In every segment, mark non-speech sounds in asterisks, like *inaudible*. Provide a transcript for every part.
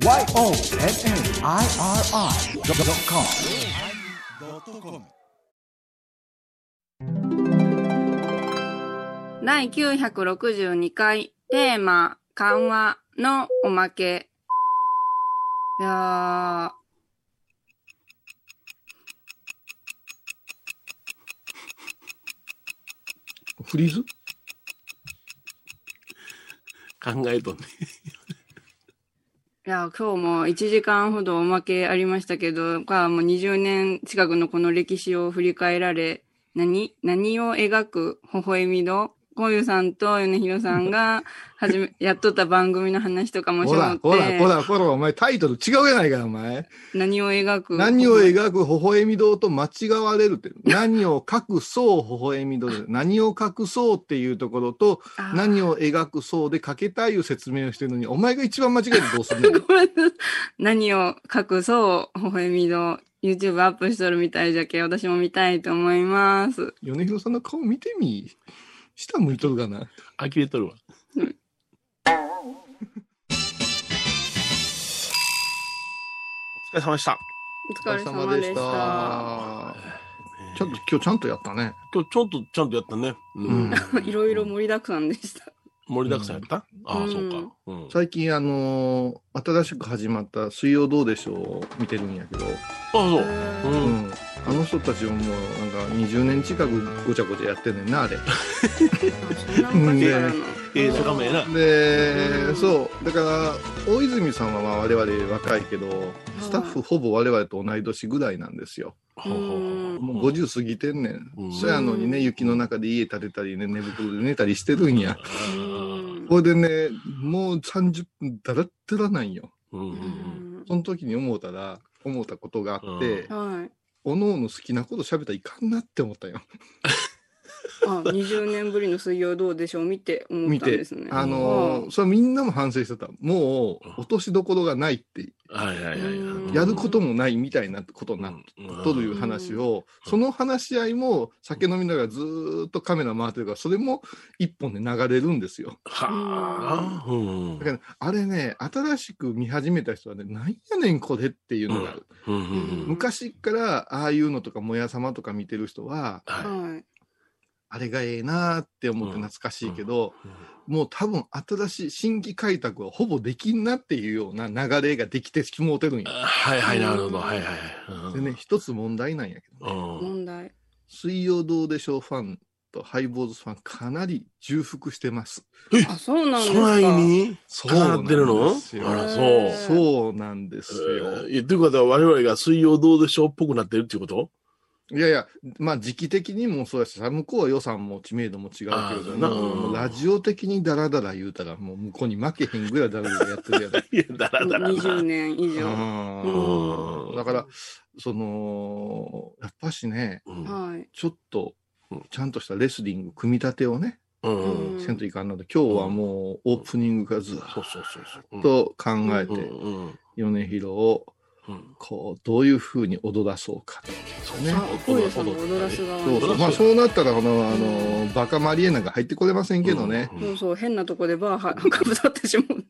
YONNIRI.com 第962回テーマ緩和のおまけ。いやフリーズ？*laughs* 考えとんね。ーいや今日も1時間ほどおまけありましたけど、がもう20年近くのこの歴史を振り返られ、何何を描く微笑みのこういうさんと米広さんが、はじめ、*laughs* やっとった番組の話とかもしほら、もって、ほら、ほら、ほら、お前タイトル違うやないか、お前。何を描く？何を描く？微笑み堂と間違われるって。*laughs* 何を隠そう？微笑み堂で。何を隠そうっていうところと、何を描くそうでかけたいいう説明をしてるのに、お前が一番間違えてどうするの *laughs* 何を隠そう、微笑み度。YouTube アップしとるみたいじゃけ、私も見たいと思います。米広さんの顔見てみ。下向いとるかな。呆れとるわ。お疲れ様でした。お疲れ様でした。ちょっと今日ちゃんとやったね。今日ちょっとちゃんとやったね。うん。*laughs* いろいろ盛りだくさんでした。盛りだくさんやった、ああ、うんそうか。うん。最近あのー新しく始まった水曜どうでしょうを見てるんやけど、あそう。う。うんん、あの人たちももうなんか20年近くごちゃごちゃやってんねんなあれ。*laughs* ええ、そかもええな。で、そうだから大泉さんはまあ我々若いけどスタッフほぼ我々と同い年ぐらいなんですよ。もう50過ぎてんねんそやのにね雪の中で家建てたりね寝袋で寝たりしてるんや。うんこれでねもう30分だらったらないよ。うんうんううんんその時に思ったら思ったことがあって、はい。おのおの好きなこと喋ったらいかんなって思ったよ。あ、20年ぶりの水曜どうでしょう見て思っ見てたんですね。あのーそれはみんなも反省してた。もう落としどころがないって、はいはいはいはい。やることもないみたいなことになっとるいう話を、その話し合いも酒飲みながらずーっとカメラ回ってるから、それも一本で流れるんですよ。はあ。うん。だから、あれね、新しく見始めた人はね、なんやねんこれっていうのがある。うんうんうん。昔からああいうのとか、もやさまとか見てる人は、ははい。あれがええなーって思って懐かしいけど、もう多分新しい新規開拓はほぼできんなっていうような流れができてしもうてるんや。はいはい、なるほど。はいはいはい。でね、一つ問題なんやけど、ね、うん。問題。水曜どうでしょうファンとハイボーズファンかなり重複してます。あ、そうなんですか。に？そうかかってるのなんですよあら、そう。そうなんですよ。えー、ということは我々が水曜どうでしょうっぽくなってるっていうこと？いやいや、まあ時期的にもそうやし、向こうは予算も知名度も違うけれども、ラジオ的にダラダラ言うたら、もう向こうに負けへんぐらいダラダラやってるやん。*laughs* いや、だらだらな。20年以上。うんだから、その、やっぱしね、うん、はい。ちょっとうん、ちゃんとしたレスリング組み立てをね、うん。うんせんといかんので、今日はもうオープニングからずっそうそうそうそう。と考えて、米広を、うん。こう、どういうふうに踊らそうか。そうね踊らそうそまあそうなったら、この、あの、バカマリエなんか入ってこれませんけどね。うんそうそう、変なとこでバーはかぶさってしまう。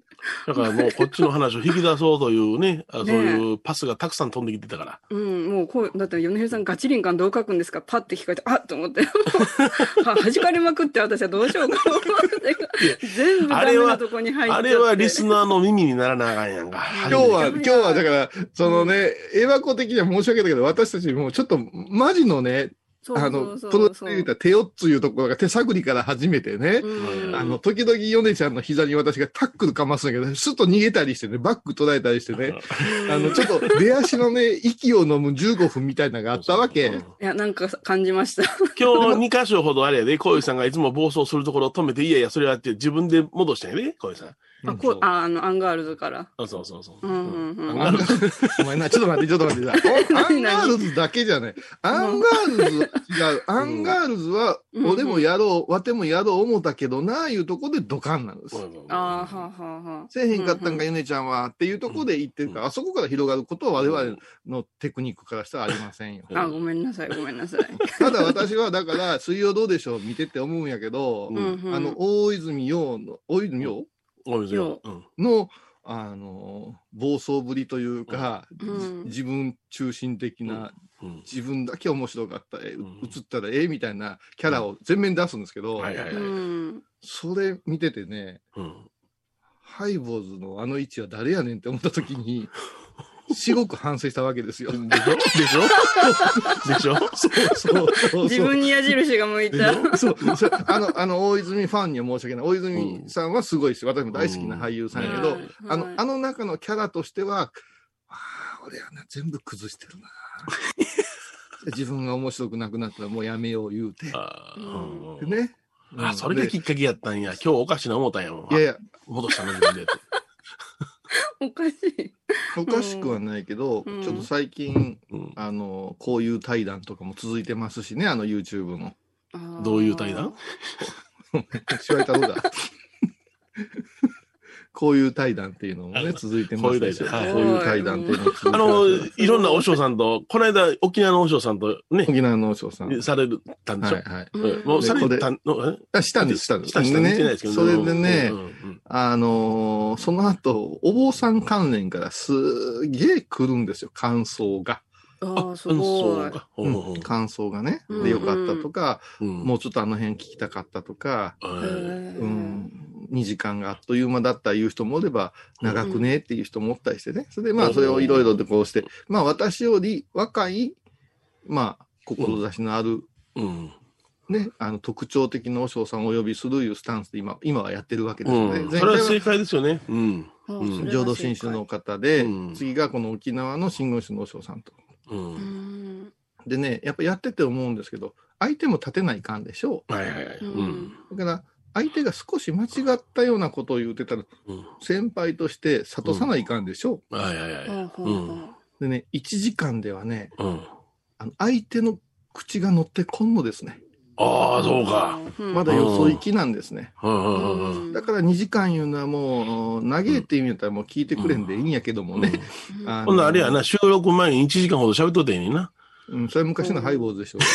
だからもうこっちの話を引き出そうというね、*laughs* あそうねいうパスがたくさん飛んできてたから。うん、もうこう、だって米広さんガチリンカンどう書くんですかパッて聞かれて、あっと思って。*laughs* は、弾かれまくって私はどうしようか思って。全部ダメなとこに入。あれはリスナーの耳にならなあかんやんか。今日は、今日はだから、そのね、エヴァ子的には申し訳ないけど、私たちもちょっと、マジのね、あの、プロで言ったら手をついうところが手探りから始めてね、うんあの、時々ヨネちゃんの膝に私がタックルかますんだけど、スッと逃げたりしてね、バック捉えたりしてね、あの、ちょっと出足のね、息を飲む15分みたいなのがあったわけ。いや、なんか感じました。今日2箇所ほどあれやで、こういうさんがいつも暴走するところを止めて、いやいや、それはって自分で戻したんやで、こういうさん。あ、こう、あ、あの、アンガールズから。あそうそうそう。うんうんうんあの *laughs* お前な、ちょっと待って、ちょっと待って *laughs* さ。アンガールズだけじゃない。アンガールズは違う。アンガールズは、うん俺もやろう、わてもやろう思ったけどな、いうとこでドカンなんです。あーはあはあはあ。せえへんかったんか、うゆねちゃんは、っていうとこで言ってるから、あそこから広がることは我々のテクニックからしたらありませんよ。あ、ごめんなさい、ごめんなさい。ただ私は、だから、水曜どうでしょう見てて思うんやけど、うんうんうんあの、大泉洋の、大泉洋？ごめんなさいうん。の、あの、暴走ぶりというか、うん。自分中心的な、うん。自分だけ面白かった、えうん。映ったらええみたいなキャラを全面に出すんですけど。それ見ててね、うん。ハイボーズのあの位置は誰やねんって思った時に、*laughs* すごく反省したわけですよ。でしょ？でしょ？でしょ？そうそうそう。自分に矢印が向いた。そう、そうあの、あの、大泉ファンには申し訳ない。大泉さんはすごいし、私も大好きな俳優さんやけど、うんあのはい、あの中のキャラとしては、ああ、俺はね、全部崩してるな。*laughs* 自分が面白くなくなったらもうやめよう言うて。あね。あ、それができっかけやったんや。今日おかしな思ったんやもん。いやいや、戻したの自分でって。*laughs* おかしい。おかしくはないけど、うんちょっと最近、うんあの、こういう対談とかも続いてますしね、あの YouTube の。あーどういう対談？しわいたろうだ。こういう対談っていうのもね、続いてますでしょ。こういう対談っていうのも続いてあの、いろんな和尚さんと、この間沖縄の和尚さんとね、沖縄の和尚さん。はいされたんでしょ、はい。うん。もうされたの、え？あ、したんです、したんです。したしたですそれでねあのーその後、お坊さん関連からすげえ来るんですよ、感想が。ああ、す感想が？ね。うん。で、よかったとか、うん。もうちょっとあの辺聞きたかったとか、2時間があっという間だったいう人もおれば、長くねっていう人もおったりしてね。それでまあ、それをいろいろとこうして、まあ、私より若い、まあ、志のある、うん。ね、あの、特徴的な和尚さんをお呼びするいうスタンスで今、今はやってるわけですよね。うん。前回はそれは正解ですよね。うん。浄土真宗の方で、うん次がこの沖縄の真言宗の和尚さんと。う。うんん。でね、やっぱやってて思うんですけど、相手も立てないかんでしょはいはいはい。うん。う。だから、相手が少し間違ったようなことを言ってたら、うん。先輩として諭さないかんでしょはいはいはい。でね、1時間ではね、うん。あの相手の口が乗ってこんのですね。ああ、そうか。うんまだよそ行きなんですね。うんうんうんうん。だから2時間言うのはもう、長えって意味だったらもう聞いてくれんでいいんやけどもね。うんあのほんならあれやな、収録前に1時間ほど喋っとったやにな。うん、それは昔のハイボーズでしょう。*laughs*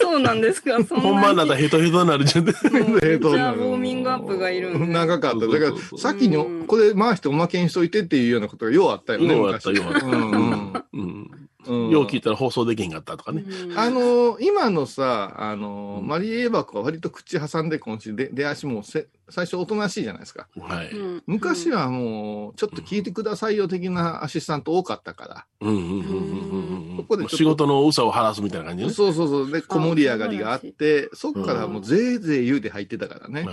そうなんですか。そんなにほんまになったらヘトヘトになるじゃん。もうめっちゃウォーミングアップがいる。長かった。だからそうそうそう、先にこれ回しておまけにしといてっていうようなことがようあったよね、ようあった昔ようあったうんよう聞いたら放送できへんかったとかね。うんあ、のー今のさ、あのーうんマリエーバクは割と口挟んで今週で出足もせ最初おとなしいじゃないですか。はい。うん昔、はもう、ちょっと聞いてくださいよ的なアシスタント多かったから。うんうんうんうんうんここでちょっと仕事の嘘を晴らすみたいな感じね。そうそうそう。で、小盛り上がりがあって、そっからもうぜいぜい言うて入ってたからね。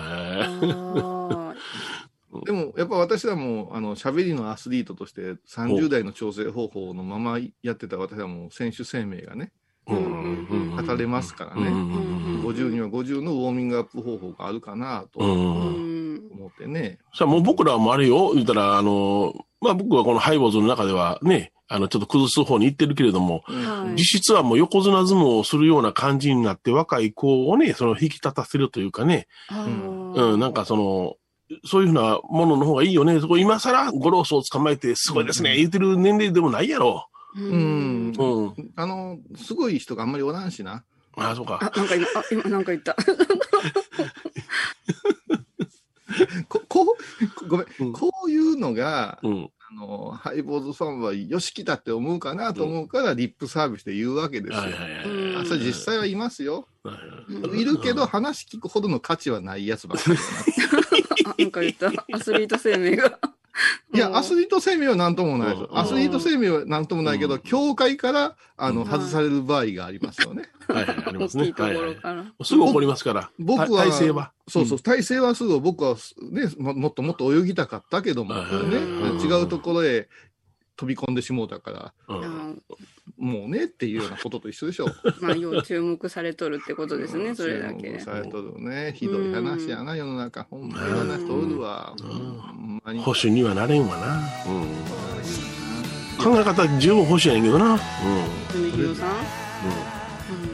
でも、やっぱ私はもう、あの、喋りのアスリートとして、30代の調整方法のままやってた私はもう、選手生命がね、語れますからね。うんうんうん50には50のウォーミングアップ方法があるかなと思ってね。さあもう僕らもあれよ、言ったら、あの、まあ僕はこのハイボーズの中ではね、あの、ちょっと崩す方に行ってるけれども、はい実質はもう横綱相撲をするような感じになって若い子をね、その引き立たせるというかね、あーうん、なんかその、そういうふうなものの方がいいよね。そこ今更ゴロースを捕まえてすごいですね、言ってる年齢でもないやろ。ううんん。うん。あの、すごい人があんまりおらんしな。ああ、そうか。あ、なんか今、あ、今なんか言った。*laughs* ここう、ごめん、うんこういうのが、うん。あの、ハイボーズファンはよし来たって思うかなと思うから、リップサービスで言うわけですよ。はいはいはいうんあそれ実際はいますよ。はいいるけど、話聞くほどの価値はないやつばっかりだな。あ、なんか言った。*laughs* アスリート生命が。いや、アスリート生命は何ともないです。うんアスリート生命は何ともないけど、うん協会から、あの、うん外される場合がありますよね。はいはい、ありますね。すぐ怒りますから。僕は、た体制は。そうそう、体制はすぐ僕はね、ももっともっと泳ぎたかったけども、ね、違うところへ飛び込んでしもうたから、うん。あもうねっていうようなことと一緒でしょ。*laughs* まあ、要注目されとるってことですね、*laughs* それだけ注目。されとるね。ひどい話やな、世の中。ほんまいろんな人おるわ。うんほんまに。保守にはなれんわな。うん。考え方十分保守やねんけどな。うん。うん。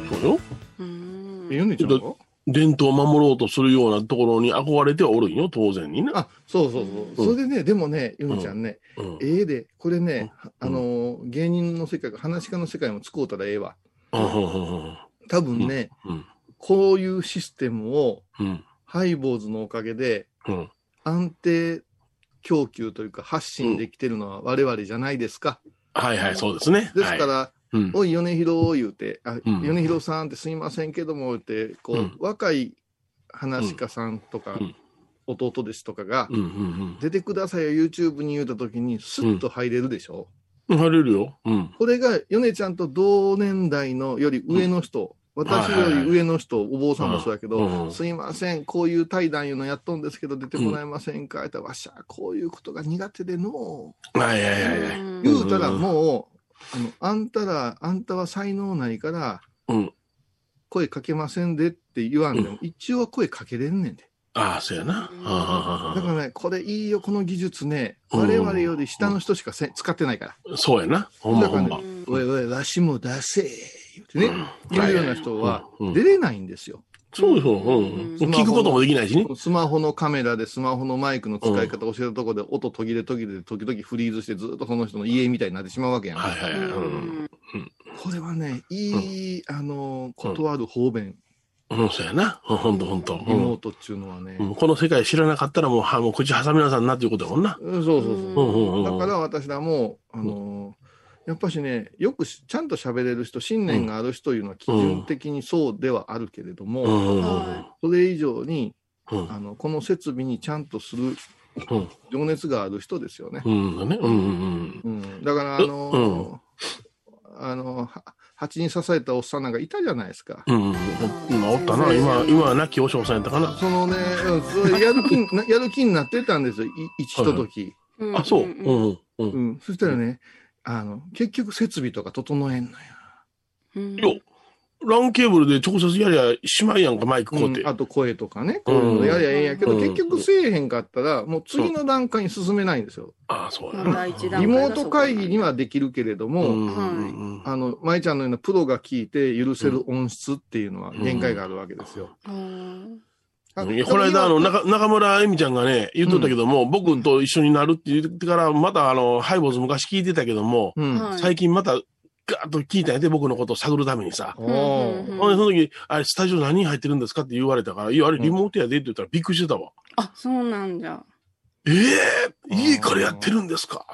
そうよ。うん。え、ヨネちゃんが伝統を守ろうとするようなところに憧れてはおるんよ、当然にな。あ、そうそうそう。それでね、でもね、ヨネちゃんね、うん。ええで、これね、うんあの、芸人の世界、話し家の世界も使うたらええわ。うんうんうん多分ね、うん。こういうシステムを、うん。ハイボーズのおかげで、うん。安定供給というか発信できてるのは我々じゃないですか。はいはい、そうですね。ですから、はい、うん、おい、米広言うて、あ、うん。米広さんってすいませんけども、って、こう、うん。若い話家さんとか、うん。弟ですとかが、出てくださいよ、YouTube に言うたときに、スッと入れるでしょ、うん。入れるよ。うん。これが、米ちゃんと同年代のより上の人、私より上の人、お坊さんもそうやけど、すいません、こういう対談いうのやっとんですけど、出てもらえませんか、ってわしゃ、こういうことが苦手でのう、はいはいはいはい。うん言うたらもう、あの、あんたら、あんたは才能ないから、うん。声かけませんでって言わんでも、一応は声かけれんねんで。ああ、そうやな。ああだからね、これいいよ、この技術ね、うん我々より下の人しかせ使ってないから。そうやな。ほんまだからほんま。ね、おいおい、わしも出せ、言うてね、言うような人は出れないんですよ。そうそう。うん。うん聞くこともできないしね。スマホのカメラでスマホのマイクの使い方教えたところで音途切れ途切れで時々フリーズしてずっとその人の家みたいになってしまうわけやん。はいはいはい。これはね、いい、あの、断る方便、うん、そうやな。うんほんとほんと。リモートっていうのはね。うんこの世界知らなかったらもう、はもう口挟みなさんなっていうことやもんな。うんそうそうそう。だから私らも、あのーやっぱしね、よくしちゃんと喋れる人、信念がある人いうのは基準的にそうではあるけれども、うんそれ以上に、うんあの、この設備にちゃんとするうん情熱がある人ですよね。うんね。うんうんうん。だから、あのーあの蜂に刺されたおっさんなんかいたじゃないですか。うん。うんうん。今おったな。今、今は亡き和尚さんやったかな。そのね、やる気に *laughs* な、やる気になってたんですよ、い一ひととき。うんあ、そう。んうんうん。うんう。ん。そしたらね、あの、結局設備とか整えんのよ。うんよ、ランケーブルで直接やりゃしまいやんか、マイクこうって。うんあと声とかね、こういうのやりゃええんやけど、うん結局せえへんかったら、もう次の段階に進めないんですよ。ああ、そうやまあな。第一段リモート会議にはできるけれども、うんうんあの、舞ちゃんのようなプロが聞いて許せる音質っていうのは限界があるわけですよ。この間、あの、今中中村恵美ちゃんがね、言っとったけども、僕と一緒になるって言ってから、また、あの、ハイボーズ昔聞いてたけども、うん。はい。最近また、ガーッと聞いたんやで、僕のことを探るためにさ。ほん。で、その時、あれ、スタジオ何人入ってるんですかって言われたから、いや、あれ、リモートやでって言ったらびっくりしてたわ。あ、そうなんじゃ。ええ家からやってるんですか？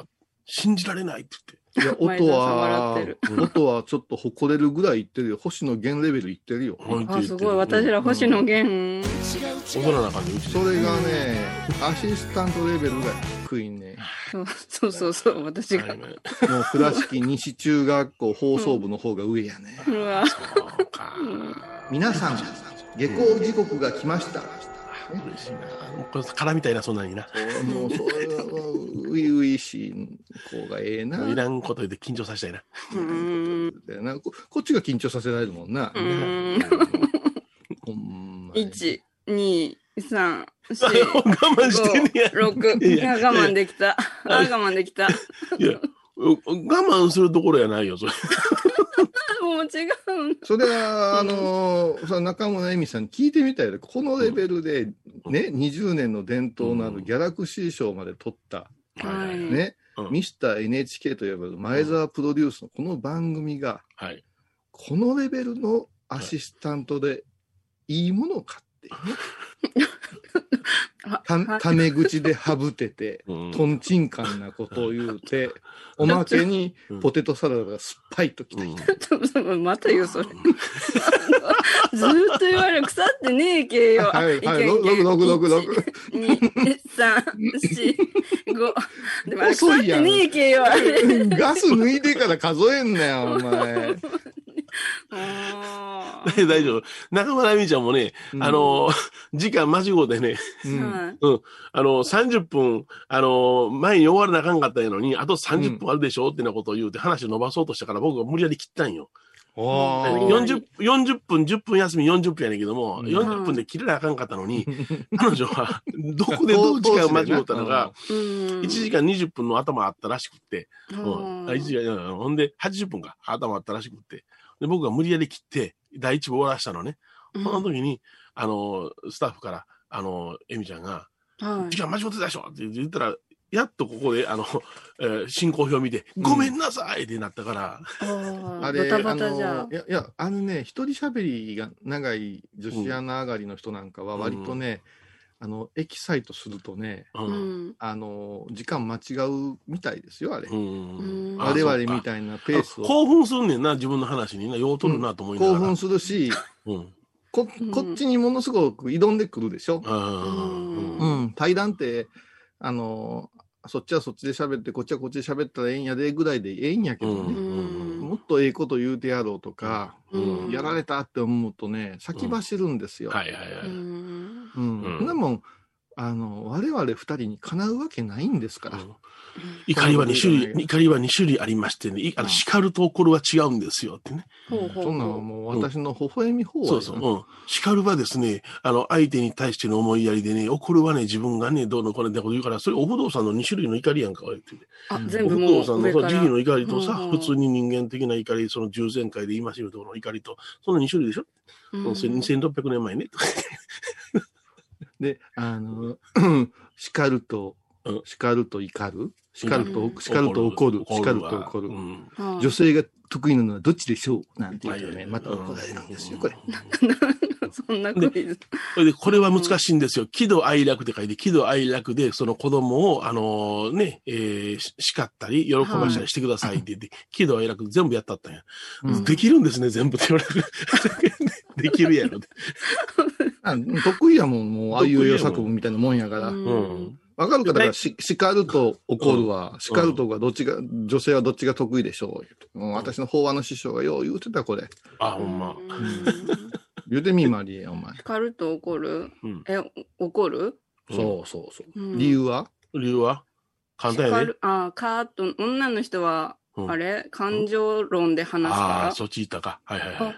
信じられないっていや、*laughs* 音は音はちょっと誇れるぐらいいってるよ。星野源レベルいってるよ。あ、すごい。私ら星野源。大人な感じ。それがね、アシスタントレベルが低いね。そうそうそうそう、私が。もう倉敷西中学校放送部の方が上やね。うわ。皆さん、下校時刻が来ました。嬉しいな。もうこれ空みたいな、そんなにな。もう、それは、ういういしい子がええな。いらんこと言って緊張させたいな。うーん。なここっちが緊張させられるもんなう。ーん。ほんまに1、2、3、*laughs* 我4、慢してんねや。5、6。いや、我慢できた。あ、我慢できた。いや、我慢するところやないよ、それ。もう違うんそれは、あのー、その中村恵美さんに聞いてみたいで、このレベルで、ね、20年の伝統のあるギャラクシー賞まで取った、はい。ね、うん。ミスター NHK といえば前澤プロデュースのこの番組が、はい。このレベルのアシスタントでいいものかっていうね。*laughs* あたはいタメ口でハブてて、*laughs* うんとんちんかんなことを言うて、おまけにポテトサラダが酸っぱいときた。うんちょっとまた言う、それ。*laughs* ずーっと言われる。腐ってねえけよ。はいはい六六六六1 2、3、4、5。でも腐って遅いやんねえけよ。ガス抜いてから数えんなよ、お前。あ *laughs* 大丈夫。中村美ちゃんもね、うん。あの、時間間違うてね、うん。はいあの、30分、あの、前に終わらなあかんかったのに、あと30分あるでしょってなことを言うて話を伸ばそうとしたから僕が無理やり切ったんよ。おー。無理やり40、40分、10分休み40分やねんけども、うん。40分で切れなあかんかったのに、彼女は、どこでどう時間間違ったのが、うん。1時間20分の頭あったらしくって、ううん。ん、あ1時間、うん。ほんで80分か、頭あったらしくって、で僕が無理やり切って、第一部終わらしたのね。その時に、あの、スタッフから、あの、エミちゃんが、はい時間間違ってたでしょって言ったら、やっとここで、あの、えー進行表見て、ごめんなさいってなったから、あーあれ、バタバタじゃ。あのいや、いや、あのね、一人喋りが長い女子アナ上がりの人なんかは割とね、あの、エキサイトするとね、う。うんん。あの、時間間違うみたいですよ、あれ。うん。あ我々みいたいなペースを。興奮すんねんな、自分の話にな。ようとるなと思いながら。興奮するし、うん。ここっちにものすごく挑んでくるでしょ？あうんうーん、対談って、あの、そっちはそっちで喋って、こっちはこっちで喋ったらええんやでぐらいでええんやけどうんね。もっとええこと言うてやろうとか、うんやられたって思うとね、先走るんですよ。はいはいはい。うん。うん。うんでも、あの、我々二人にかなうわけないんですから。うん怒りは2種類、怒りは2種類ありましてね、いあの叱ると怒るは違うんですよってね。そんなのはもう私の微笑み方そうそう。うん。叱るはですね、あの、相手に対しての思いやりでね、怒るはね、自分がね、どうのこれってこと言うから、それお不動産の2種類の怒りやんか、言ってて。あ、うん全お不部もう動産の。慈悲の怒りとさ、うんうん普通に人間的な怒り、その従前会で言いましょうところの怒りと、その2種類でしょ、うんうん、2600年前ね。で、あの、*clears throat* 叱るとうん、叱ると怒る、叱るとう、ん。叱ると怒る、叱るとわ怒る女性が得意なのはどっちでしょう？なんて言うとね、はいまた怒られるんですよ、これ。*laughs* そんなクイズ。で、これは難しいんですよ。喜怒哀楽って書いて、喜怒哀楽で、その子供を、あのね、え叱ったり、喜ばしたりしてくださいって言って、喜怒哀楽全部やったったんや。うん。できるんですね、全部って言われる。*laughs* できるやろ得意やもん、もう、ああいう作文みたいなもんやから。ううんかるか？だから、し叱ると怒るは、叱るとかどっちが、女性はどっちが得意でしょう？言うて。もう私の法話の師匠がよう言うてた、これ。あ、ほんま。言うてみ、マリエ、お前。叱ると怒る？うん。え、お怒る？そうそうそう。うん理由は？理由は？簡単やで。叱る、あ、カート、女の人は、うんあれ？感情論で話すああ、から。そっち行ったか。はいはいはい。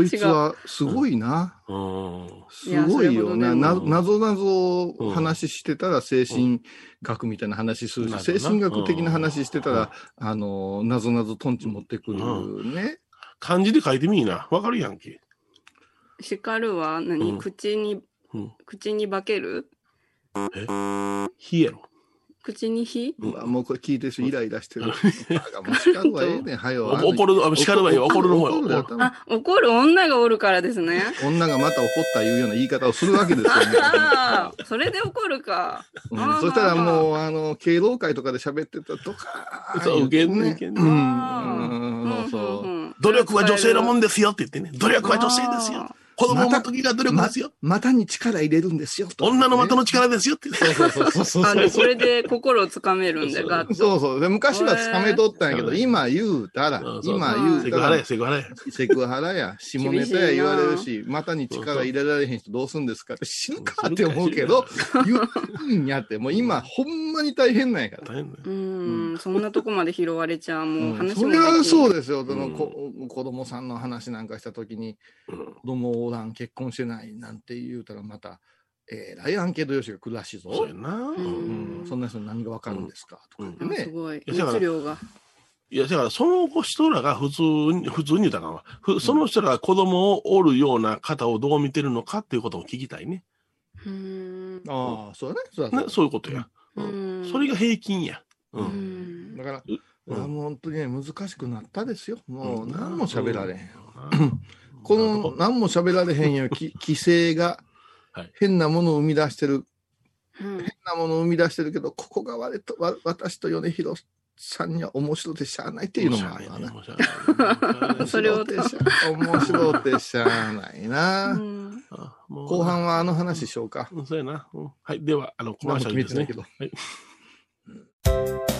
こいつはすごいな。うん。すごいよな。いやな、ぞなぞ話してたら精神学みたいな話するし、うん精神学的な話してたら、あの、なぞなぞトンチ持ってくるね。漢字で書いてみいな。わかるやんけ。叱るは何、うん口に、うん。口に化ける？え？火やろ。口に火？うわもうこれ聞いてる人イライラしてる。叱るわええねん、*laughs* はよ。お怒る、あ叱るわよ。怒るの方怒るよ。頭あ、怒る女がおるからですね。女がまた怒ったいうような言い方をするわけですよね。*laughs* ああ、それで怒るか。うんあーそしたらもう、あの、敬老会とかで喋ってたとか。そう受けんねね受けんねうん。そう。ん努力は女性のもんでですよって言ってね。努力は女性ですよ。子供を持つ時が努力ですよ。股に力入れるんですよ。女の股の力ですよって。そうそうそうそうあ、でそれで心をつかめるんで、ガッと。そうそう。で昔はつかめとったんやけど、今言うたら今言うたらセクハラや、、セクハラや。セクハラや、下ネタや言われるし、股に力入れられへん人どうすんですか？って死ぬかって思うけど、言うんやって、もう今ほんまに大変なんやから。大変だようーん、そんなとこまで拾われちゃう。もう話それはそうですよ。そのうんこ子供さんの話なんかしたときに、うん子供おらん、結婚してないなんて言うたらまた、えらいアンケート用紙が来るらしいぞ。そうやな。ううんん、そんな人に何がわかるんですか、とかあね。すごい。熱量が。いや、だから、その人らが普通に、普通に言うたかんわふその人らが子供をおるような方をどう見てるのかっていうことも聞きたいね。うーん。ああ、そうだね。そうだねね。そういうことや。ううんんそれが平均や。う。うんんだから、うあんもう本当にね、難しくなったですよ。もううん何も喋られへん。うんこの何も喋られへんよ、き *laughs* 規制がはい。変なものを生み出してる、うん。変なものを生み出してるけど、ここが我とわ私と米広さんには面白でしゃあないっていうのもあるわな。*laughs* それを面白でしゃ面白でしゃあないな。後半はあの話しようか。うんそうやな。うん。はい。では、あの、コマーシャルですね。決めてない *laughs*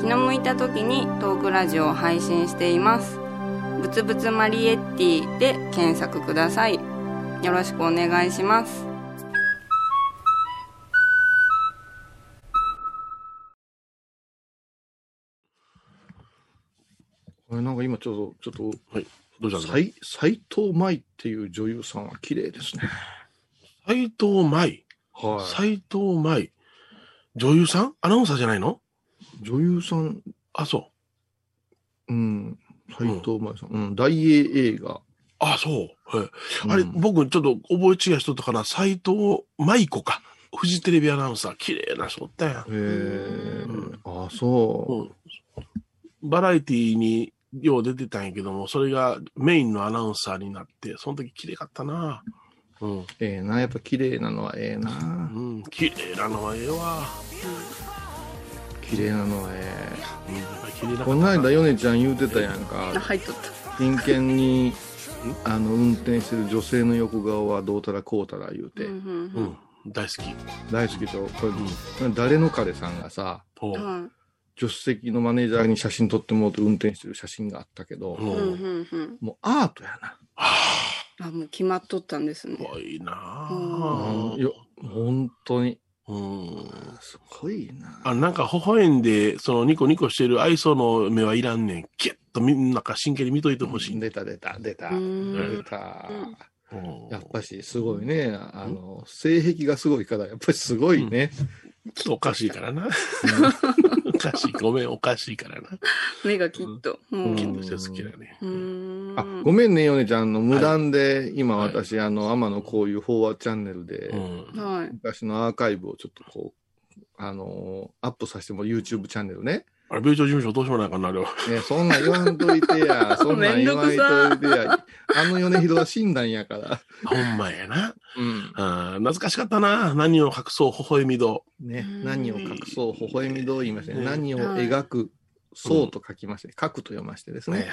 気の向いた時にトークラジオを配信していますぶつぶつマリエッティで検索くださいよろしくお願いしますこれなんか今ちょっと、ちょっどうしたんと、ですか斎斎藤舞っていう女優さんは綺麗ですね。*laughs* 斎藤舞？は斎藤舞。女優さん？アナウンサーじゃないの？い。女優さん、あ、そう。うん、斎藤舞さん、うん、大英映画。あ、そう。はいあれ、うん僕ちょっと覚え違いしとったから、斎藤舞子か。フジテレビアナウンサー、綺麗な人おったやんへえ、あ、そうんバラエティーによう出てたんやけども、それがメインのアナウンサーになって、その時綺麗かったな。うん。う。ええな、やっぱ綺麗なのはええな。うん、綺麗なのはええわ。綺麗なのはえ。この間、ヨネちゃん言うてたやんか。あ。入っとった。真剣に、*laughs* あの、運転してる女性の横顔はどうたらこうたら言うて、うんうんうん、大好き。大好きと、これ、誰の彼さんがさ、おう。はい助手席のマネージャーに写真撮ってもらって運転してる写真があったけど、う。うんんうんうん。もうアートやな。あもう決まっとったんですね。すごいなうぁん、よ、本当に、うん。すごいな。あ、なんか微笑んで、そのニコニコしてる愛想の目はいらんねん。ギュッとみんなか真剣に見といてほしい。出た出た出た。うん出た。うんやっぱしすごいね。あの、性癖がすごいから、やっぱりすごいね。ちょっとおかしいからな。*laughs* おかしい。*laughs* ごめん、おかしいからな。目がきっとうんキッとして好きだね。うーんあ、ごめんね、ヨネちゃんの無断で、今私、あの、天野こういう飽和チャンネルで、うん。はい昔のアーカイブをちょっとこう、あのアップさせても YouTube チャンネルね。あれ、米朝事務所どうしようもないかな、あれは。ね、そんなん言わんといてや。*laughs* そんなん言わんといてや。あの米広は死んだんやから。ほんまやな。うん。あー懐かしかったな。何を隠そう、微笑みど。ねう、ん何を隠そう、微笑みどう言いましてね、ね何を描く、そうと書きまして、書くと読ましてですね。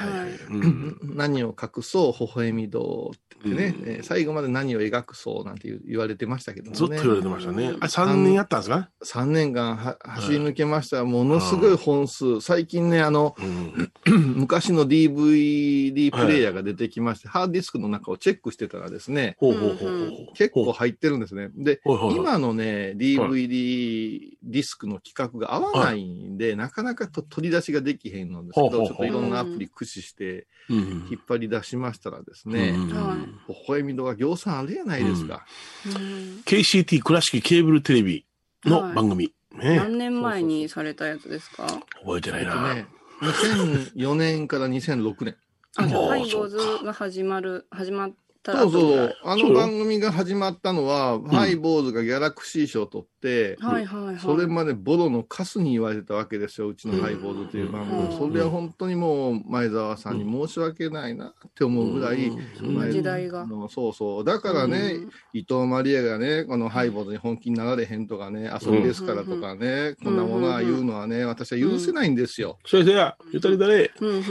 何を隠そう、微笑みどうって言ってね、うんえー最後まで何を描くそうなんて言う言われてましたけどもね。ずっと言われてましたね。あれ、3年やったんですか？3年間は走り抜けました。ものすごい本数。最近ね、あの、うん。*clears throat* 昔の DVD プレイヤーが出てきまして、ハードディスクの中をチェックしてたらですね、ほうほうほうほうほう。結構入ってるんですね。で、ほうほうほう今のね、DVD ディスクの規格が合わないんで、なかなかと取り出しができへんのですけど、ほうほうほうちょっといろんなアプリ駆使してうん引っ張り出しましたらですね、うんは微笑み度が行さんあるやないですか。うん KCT 倉敷ケーブルテレビの番組。ね。何年前にされたやつですか？覚えてないえっとな。ね、2004年から2006年。あ、じゃあ、あーハイボーズが始まる、始まったらそうそう。あの番組が始まったのは、ハイボーズがギャラクシー賞を取って、はいはいはい。それまでボロのカスに言われてたわけですよ、うちのハイボーズという番組。うんそれは本当にもう前澤さんに申し訳ないなって思うぐらい、うんそんな時代が。のそうそう。だからね、うん伊藤マリアがね、このハイボーズに本気になられへんとかね、遊びですからとかね、こんなものは言うのはね、私は許せないんですよ。それでや、ゆとりだね。うんうん。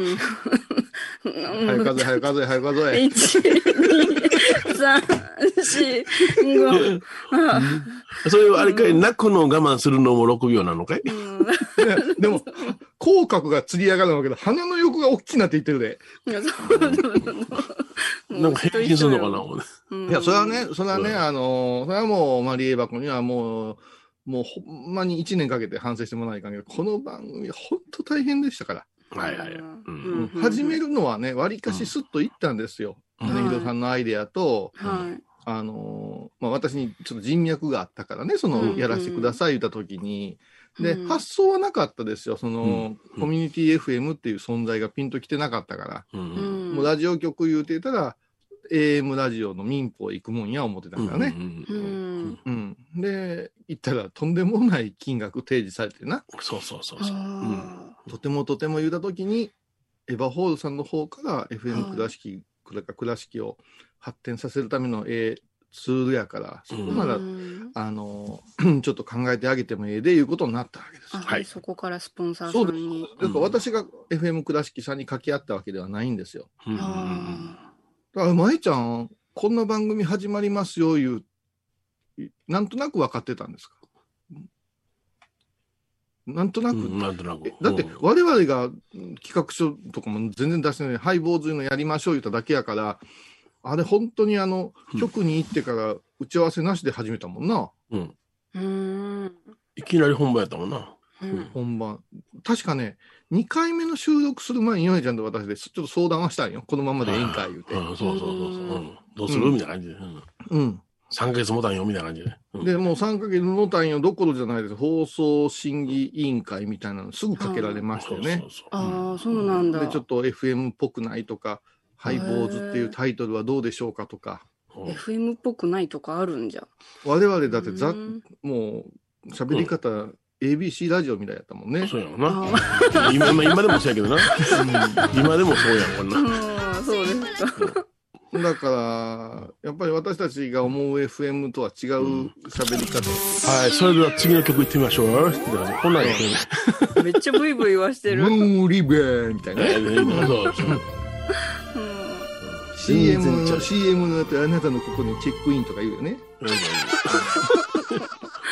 早数え、早数え、早数え。一、二、三、四、五。あそれはあれかい、泣くのを我慢するのも6秒なのかい？うん。ね *laughs* でも、口角が釣り上がるんだけど、鼻の横が大きくなっていってるで。なんか平均するのかな、いや、それはね、それはね、うんあの、それはもう、マリエ箱にはもう、もうほんまに1年かけて反省してもらわないかんけど、この番組、ほんと大変でしたから。はいはい。ううんん始めるのはね、わりかしスッといったんですよ。うん金広さんのアイデアと、はい。あの、まあ、私にちょっと人脈があったからね、そうんの、やらせてください言った時に、で、うん発想はなかったですよ。その、うんコミュニティ FM っていう存在がピンときてなかったから。ううんんもうラジオ局言うてたら、AM ラジオの民放行くもんや思ってたからね。ううんん。うん。で、行ったらとんでもない金額提示されてな。そうそうそうそう。あとてもとても言うたときに、エヴァホールさんの方から FM 倉敷、倉倉敷を発展させるためのええツールやから、そこーなら、うん。あの、*clears throat* ちょっと考えてあげてもええでいうことになったわけです。あはい。そこからスポンサーそうです。さんに。だから私が FM 倉敷さんに掛け合ったわけではないんですよ。うんだから、舞ちゃん、こんな番組始まりますよ、言う、なんとなく分かってたんですか？なんとなく、うんなんとなくえ。だってうん我々がうん企画書とかも全然出してない、ハイボーズいうのやりましょう言っただけやから、あれ本当にあのうん、局に行ってから打ち合わせなしで始めたもんな、うん。うん。いきなり本番やったもんな。うん。本番。確かね、2回目の収録する前にヨネちゃんと私でちょっと相談はしたんよ。このままでええんか言うて。うん、そうそうそうそう。うんどうするうんみたいな感じで。うんうん。3ヶ月もたんよ、みたいな感じで。うんで、もう3ヶ月の単位どころじゃないです。放送審議委員会みたいなのすぐかけられましたよね。ああ、そうなんだ。で、ちょっと FM っぽくないとか、ハイボーズっていうタイトルはどうでしょうかとか。うん FM っぽくないとかあるんじゃ。我々だってざう、んもう、喋り方、ABC ラジオみたいやったもんね。そうやろな。あ今今今でもそうやけどな。*laughs* 今でもそうやん、こんな。そうですか。だから、やっぱり私たちが思う FM とは違う喋り方。はい、それでは次の曲いってみましょう。って感じこんなんやけめっちゃブイブイ言わしてる。ムうんーリベーみたいなね。どね。そうそう。CM の、CM のやつあなたのここにチェックインとか言うよね。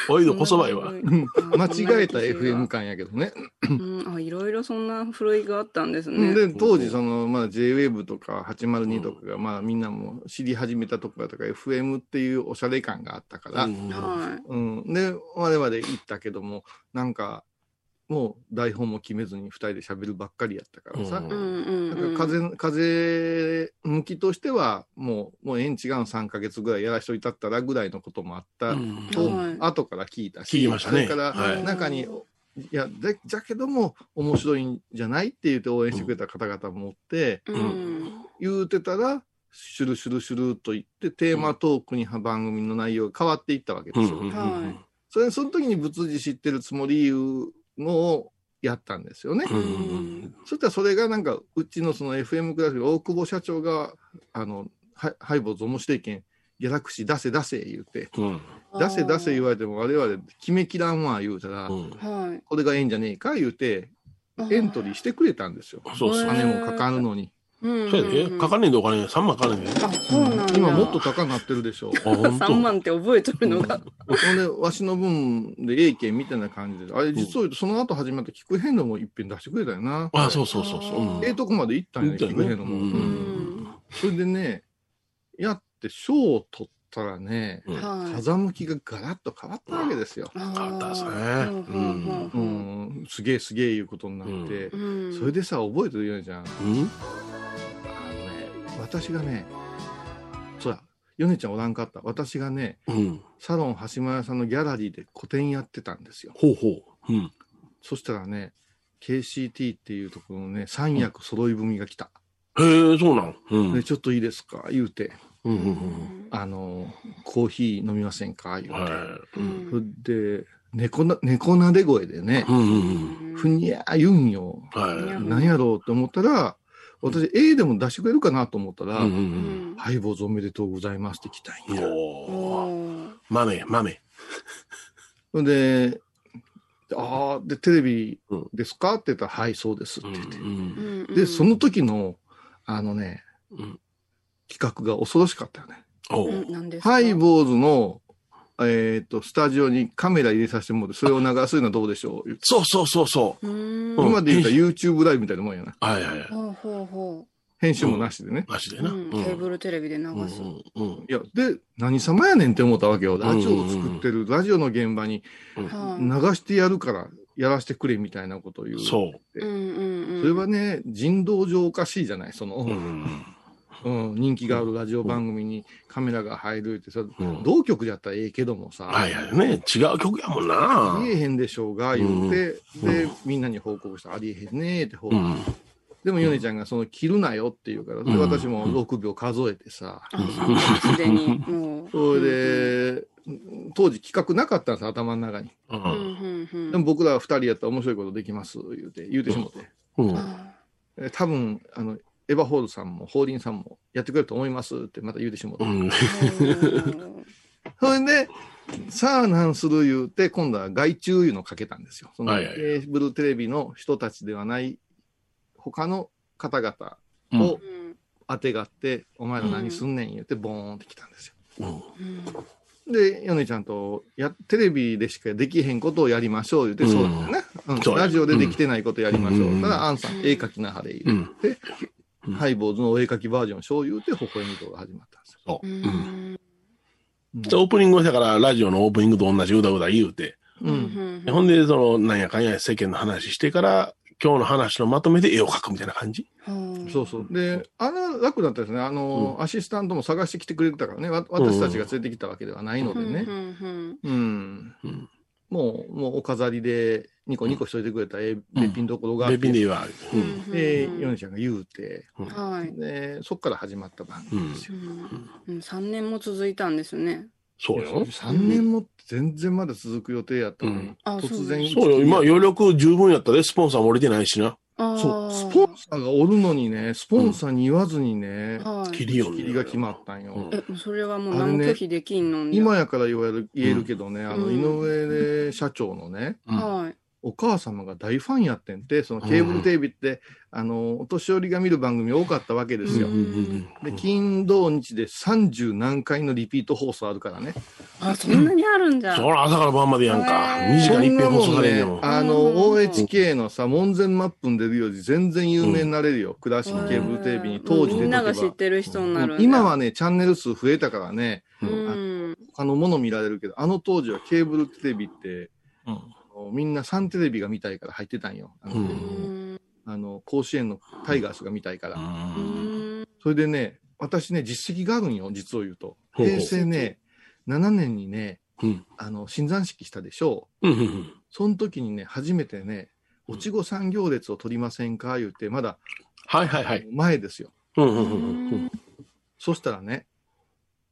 おいのこそばいわ。うん間違えた FM 感やけどね。うん、あ、いろいろそんなふるいがあったんですね。で、当時その、まあ JWAVE とか802とかが、まあみんなも知り始めたとこだとか FM っていうおしゃれ感があったから、うんはうん。で、我々行ったけども、なんか、もう台本も決めずに二人で喋るばっかりやったからさ。うんい。うんうんなんうん。か風、風向きとしては、もう、もう縁違う3ヶ月ぐらいやらしといたったらぐらいのこともあったうんと、はい後から聞いたし、聞きましたねそれから、はい中に、いや、だじゃけども、面白いんじゃないって言って応援してくれた方々もおって、うん。言うてたら、シュルシュルシュルと言って、テーマトークに番組の内容が変わっていったわけですよ。それ、その時に仏事知ってるつもりのをやったんですよね。そしたらそれがなんか、うちのその FM クラスの大久保社長が、あの、ハイハイボーズ面白いけん、ギャラクシー出せ出せ言うて、うん出せ出せ言わわれても我々決めきらんわ言うたら、うんはい。これがええんじゃねえか言うて、エントリーしてくれたんですよ。そうそう。金もかかるのに。うんそうやで。かかんねんでお金、3万かかんねんで。あ、そうなんだ。今もっと高くなってるでしょ。あ、ほんと。3万って覚えとるのが。ほんで、わしの分でええけんみたいな感じで、あれ実を言うとその後始まった聞く変のも一遍出してくれたよな。あ、そうそうそうそう。うんええとこまで行ったんやね、聞く変も。んそれでね、やって賞を取ったらね、うんはい。風向きがガラッと変わったわけですよ。あ変わったですねーううんん、すげえすげえいうことになって、うんそれでさ、覚えてるようじゃん。あうん？のね、私がね、そうや、ヨネちゃんおらんかった。私がね、うん。サロン橋間屋さんのギャラリーで個展やってたんですよ。ほうほう。うん。そしたらね、KCT っていうところのね、三役揃い踏みが来た。へえ、そうなん。うん。で、ちょっといいですか？言うて、うんうんうん。あの、コーヒー飲みませんか？言うて。はい。うんそれで、猫な、猫なで声でねう、んうんふにゃー言うんよ。うん。はい。うん何やろうって思ったら、私 A でも出してくれるかなと思ったら、うんううんんハイボーズおめでとうございますって来たんうん。や。豆、豆。ほんで、ああ、で、テレビうんですか？って言ったら、はい、そうですってうん言って。うんうんで、その時の、あのね、うん。企画が恐ろしかったよね。ハイボーズの、えっ、と、スタジオにカメラ入れさせてもらって、それを流すのはどうでしょう？言ってそうそうそうそう。今で言ったら YouTube ライブみたいなもんやな。はいはいはい。ほうほうほ編集もなしでね。なしでう。な。うんケーブルテレビで流うんす。うんうんいや、で、何様やねんって思ったわけよ。ラジオを作ってる、ラジオの現場にはい流してやるから、やらせてくれみたいなことを言う。そう。うんうんうん。それはね、人道上おかしいじゃない。その、うんうん、人気があるラジオ番組にカメラが入るってさ、うん同局じゃったらええけどもさ、はいはいね。違う曲やもんなあ。りえへんでしょうが、言って、うんで、みんなに報告した。ありえへんねーって報告。うん。でも、ヨネちゃんがその、切るなよって言うから、私も6秒数えてさ、あすでに、もう。それで、当時企画なかったんです、頭の中に。でも僕ら二人やったら面白いことできます、言うて、言うてしもて。うん。多分、あの、エヴァホールさんも、ホーリンさんもやってくれると思いますってまた言うてしもて。うん。ーそれで、さあなんする言うて、今度は外注いうのをかけたんですよ。そのケーブルテレビの人たちではない、他の方々うん。をうん。当てがって、お前ら何すんねん言うて、ボーンって来たんですよ。うん。うん。で、ヨネちゃんとや、テレビでしかできへんことをやりましょう言って、うん。そうだよね。ラジオでできてないことやりましょう。うん。ただ、アンさん、絵描きなはれ言って、うんハイボーズのお絵描きバージョンをしよう言うて、微笑み動が始まったんですよ。そう。ううんん。でオープニングをしたから、ラジオのオープニングと同じうだうだ言うて、うん。ほんで、その、なんやかんや世間の話してから、今日の話のまとめで絵を描くみたいな感じ？そうそう。で、あの楽だったですね。あの、アシスタントも探してきてくれてたからね。わ私たちが連れてきたわけではないのでね。うん。うんもう、もうお飾りで、ニコニコしといてくれたえべっぴんどころがべっぴんで言わ。うん。で、ヨネちゃんが言うて、はい。で、そっから始まった番組ですよ。うん、3年も続いたんですね。そうよ。3年も全然まだ続く予定やったのに、突然。そうよ。今、余力十分やったで、スポンサーも降りてないしな。ああ。そう、スポンサーがおるのにね、スポンサーに言わずにね、はい。切りよ切りが決まったんよ。うんえ、それはもう何も拒否できんの？今やから言われる、言えるけどね、あの、うん井上社長のね、はい。お母様が大ファンやってんて、そのケーブルテレビって、あの、お年寄りが見る番組多かったわけですよ。うんうんで、金、土、日で30何回のリピート放送あるからね。あ、そんなにあるんじゃ。そら朝から晩までやんか。へー2時間一そんなもん遍放送されんねねの、うん OHK のさ、門前マップに出るより全然有名になれるよ。倉敷ケーブルテレビに当時出てけばみんなが知ってる人になる。今はね、チャンネル数増えたからね、ううんん。他のもの見られるけど、あの当時はケーブルテレビって、うんみんなサンテレビが見たいから入ってたんよ。あの,、ううん。あの甲子園のタイガースが見たいから。うん。それでね、私ね、実績があるんよ、実を言うと。平成ね、7年にね、うんあの、新山式したでしょう。その時にね、初めてね、落ち子産行列を取りませんか？言って、まだはいはいはい。前ですよ。そしたらね、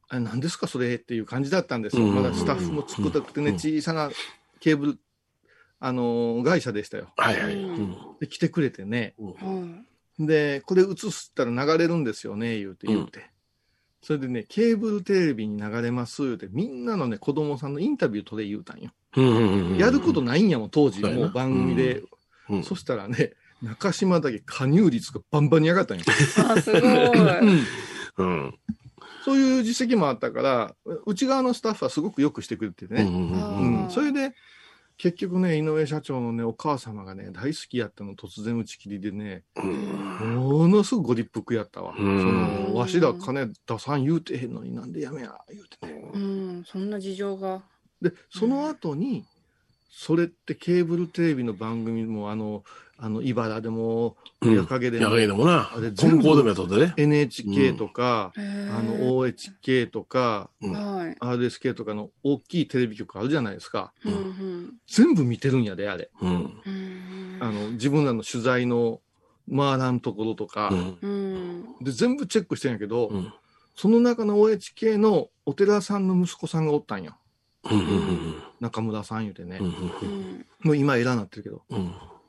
あれ何ですかそれ？っていう感じだったんですよ。うんまだスタッフも作ったくてね、うん小さなケーブル、あのー会社でしたよ。はいはい。うんで、来てくれてね。はで、これ映したら流れるんですよね、言うて言うて。それでね、ケーブルテレビに流れます、言うて、みんなのね、子供さんのインタビュー取れ言うたんよ。うんうんうんやることないんやもん、当時。もう番組で。うんそしたらね、中島だけ加入率がバンバンに上がったんよ。い。あ、すごい。うんそういう実績もあったから、内側のスタッフはすごくよくしてくれてね。うんうんそれで、結局ね、井上社長のね、お母様がね、大好きやったの突然打ち切りでね、うんものすごくご立腹やったわ。うんその、わしら金出さん言うてへんのになんでやめや、言うてね。うん、そんな事情が。で、その後に、それってケーブルテレビの番組も、あの、あの、茨でも、うん矢陰でも、やがいでもな。あれ、全部でもやっとってね。NHK とか、ああの、OHK とか。RSK とかの大きいテレビ局あるじゃないですか。全部見てるんやで、あれ。あの、自分らの取材の回らんところとか、で、全部チェックしてんやけど、うん。その中の OHK のお寺さんの息子さんがおったんよ。うんうん中村さん言うてね。もう今偉なってるけど。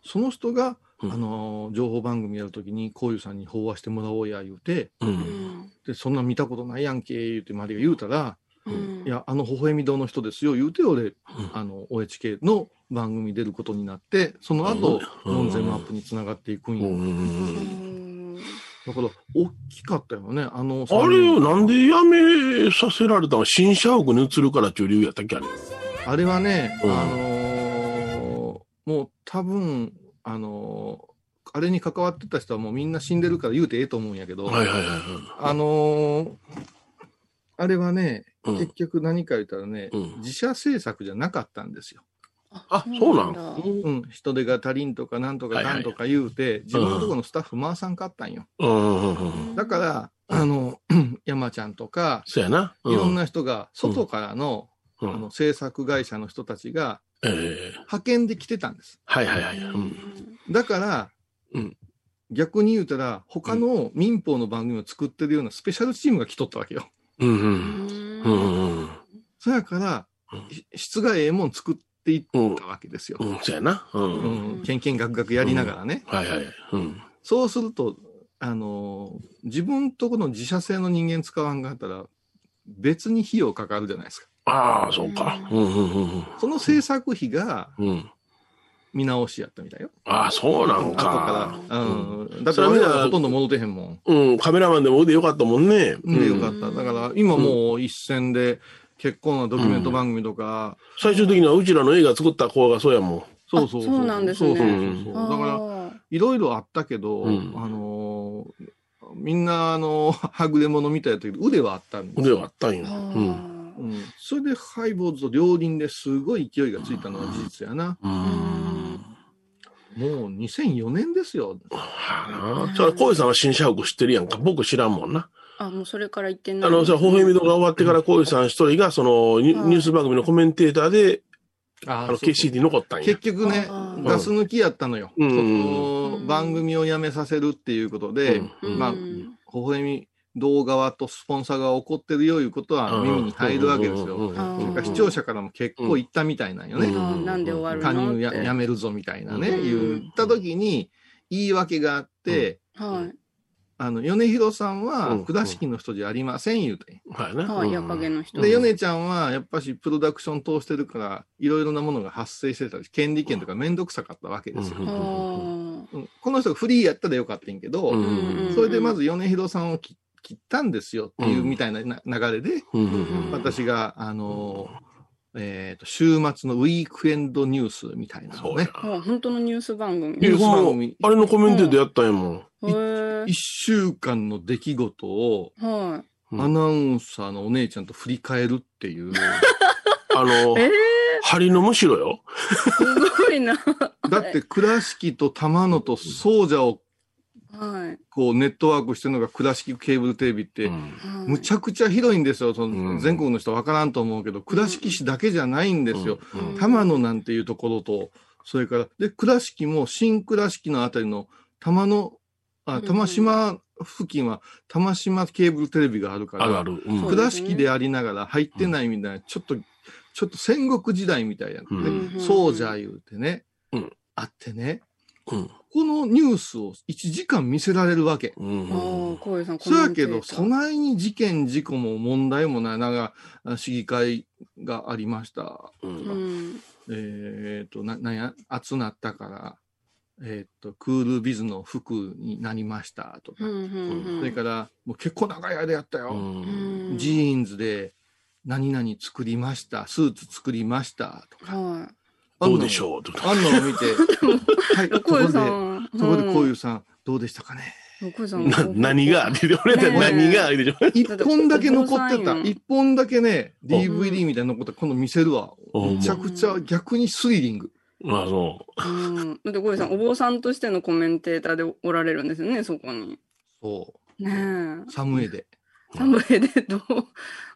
うんその人が、うん。あのー情報番組やるときに、こういうさんに飽和してもらおうや言うて、ううん。んで、そんなん見たことないやんけ、言うてマリが言うたら、うん。いや、あの微笑み堂の人ですよ、言うて俺、あの、OHK の番組出ることになって、その後、うん。門前マップにつながっていくんよ。うん。うんうんだから、大きかったよね、あの、あれよ、なんでやめさせられたの新社屋に移るからっていう理由やったっけあれ？あれはね、うん。あのーもう多分、あのーあれに関わってた人はもうみんな死んでるから言うてええと思うんやけど、はいはいはいあのーあれはね、うん。結局何か言ったらね、うん。自社制作じゃなかったんですよ。あ、そうなん？だ。うん、人手が足りんとかなんとかはいはい。なんとか言うて、自分のところのスタッフ回さんかったんよ。うんうんうん。だから、あの、*clears throat* 山ちゃんとか、そうやな。いろんな人が、外からの、うん、あの、制作会社の人たちが、ええ派遣で来てたんです。はいはいはい。うん。だから、うん逆に言うたら、他の民放の番組を作ってるようなスペシャルチームが来とったわけよ。うんう。うんうんうんそやから質がええもん作っていっうん。たわけですよう。ん、そうやな。うん。うん、けんけんがくがくやりながらね。はいはい。うん。そうすると、あのー自分とこの自社製の人間使わんかったら、別に費用かかるじゃないですか。ああ、そうか。うんうんうんその制作費がうん。うん。見直しやったみたいよ。ああ、そうなん後かか。ら。うん。だって俺らほとんど戻ってへんもん。うん、カメラマンでも腕よかったもんね。で、よかった。だから、今もう一戦で、結構なドキュメント番組とか、最終的にはうちらの映画作った子がそうやもん。そうそうそうなんですねそうそうそうだから、ら、いろいろあったけど、うんあのーみんな、あのーはぐれ者みたいだったけど、腕はあったんです腕よ。はあったんよ。あーうん。うん。それで、ハイボーズと両輪ですごい勢いがついたのは事実やな。うん。もう2004年ですよ。はあな。じゃあ、小井さんは新社屋知ってるやんか。僕知らんもんな。あ、もうそれから言ってない。あの、さ、微笑み動画終わってから小井さん一人が、その、ニュース番組のコメンテーターで、ああの、KCD 残ったんや結。局ねガス抜きやったのよ。うんその番組をやめさせるっていうことで、うんまあ、微笑み動画側とスポンサーが起こってるよいうことは耳に入るわけですよ。視聴者からも結構言ったみたいなん。よね。なんで終わるの？加入ややめるぞみたいなね、うん。言った時に言い訳があって、はい。あの、米広さんうはん。倉敷の人じゃありません言うて。はい。で、米ちゃんはやっぱしプロダクション通してるから、いろいろなものが発生してたり、権利権とかめんどくさかったわけですよ。うん。あーうんこの人がフリーやったらよかったんやけど、それでまず米広さんを切切ったんですよっていうみたいなな流れで、私が、あのー、えっ、と、週末のウィークエンドニュースみたいなのそうやね。。あ本当のニュース番組。ニュース番組あれのコメンテーターやったんやもん。一週間の出来事をアナウンサーのお姉ちゃんと振り返るっていう。*laughs* あのい。、え針のむしろよ。ー、すごいな。*laughs* だって倉敷と玉野と総社をはい。こうネットワークしてるのが倉敷ケーブルテレビって、むちゃくちゃ広いんですよ。そのうん。全国の人わからんと思うけど、倉敷市だけじゃないんですよ。玉野なんていうところと、それから、で、倉敷も新倉敷のあたりの玉野、あ、玉島付近は玉島ケーブルテレビがあるから、倉敷でありながら入ってないみたいな、ちょっと、ちょっと戦国時代みたいやうん。ね。うんそうじゃ言うてね、うん。あってね、うんこのニュースを1時間見せられるわけ。うんああ、小遊さん、そやけど、そそないに事件、事故も問題もない、なんか、あ市議会がありました。ううんん。えっ、と、な、なんや、暑なったから、えっ、と、クールビズの服になりましたとか、うん。うん。それから、もう結構長い間やったうよ。うんん。ジーンズで、何々作りました、スーツ作りましたとか。はどうでしょう？とあんなの見て、*laughs* はい、ころで、小遊さん。ところでこういうさん、どうでしたかね？何が？俺何が？一本だけ残ってた。一本だけね、ん DVD みたいなの残った。今度見せるわ。うんめちゃくちゃ逆にスリリング。ああ、そうん。だって小遊さん、お坊さんとしてのコメンテーターでおられるんですよね、そこに。そねえう。。サムエで。サムエでどう、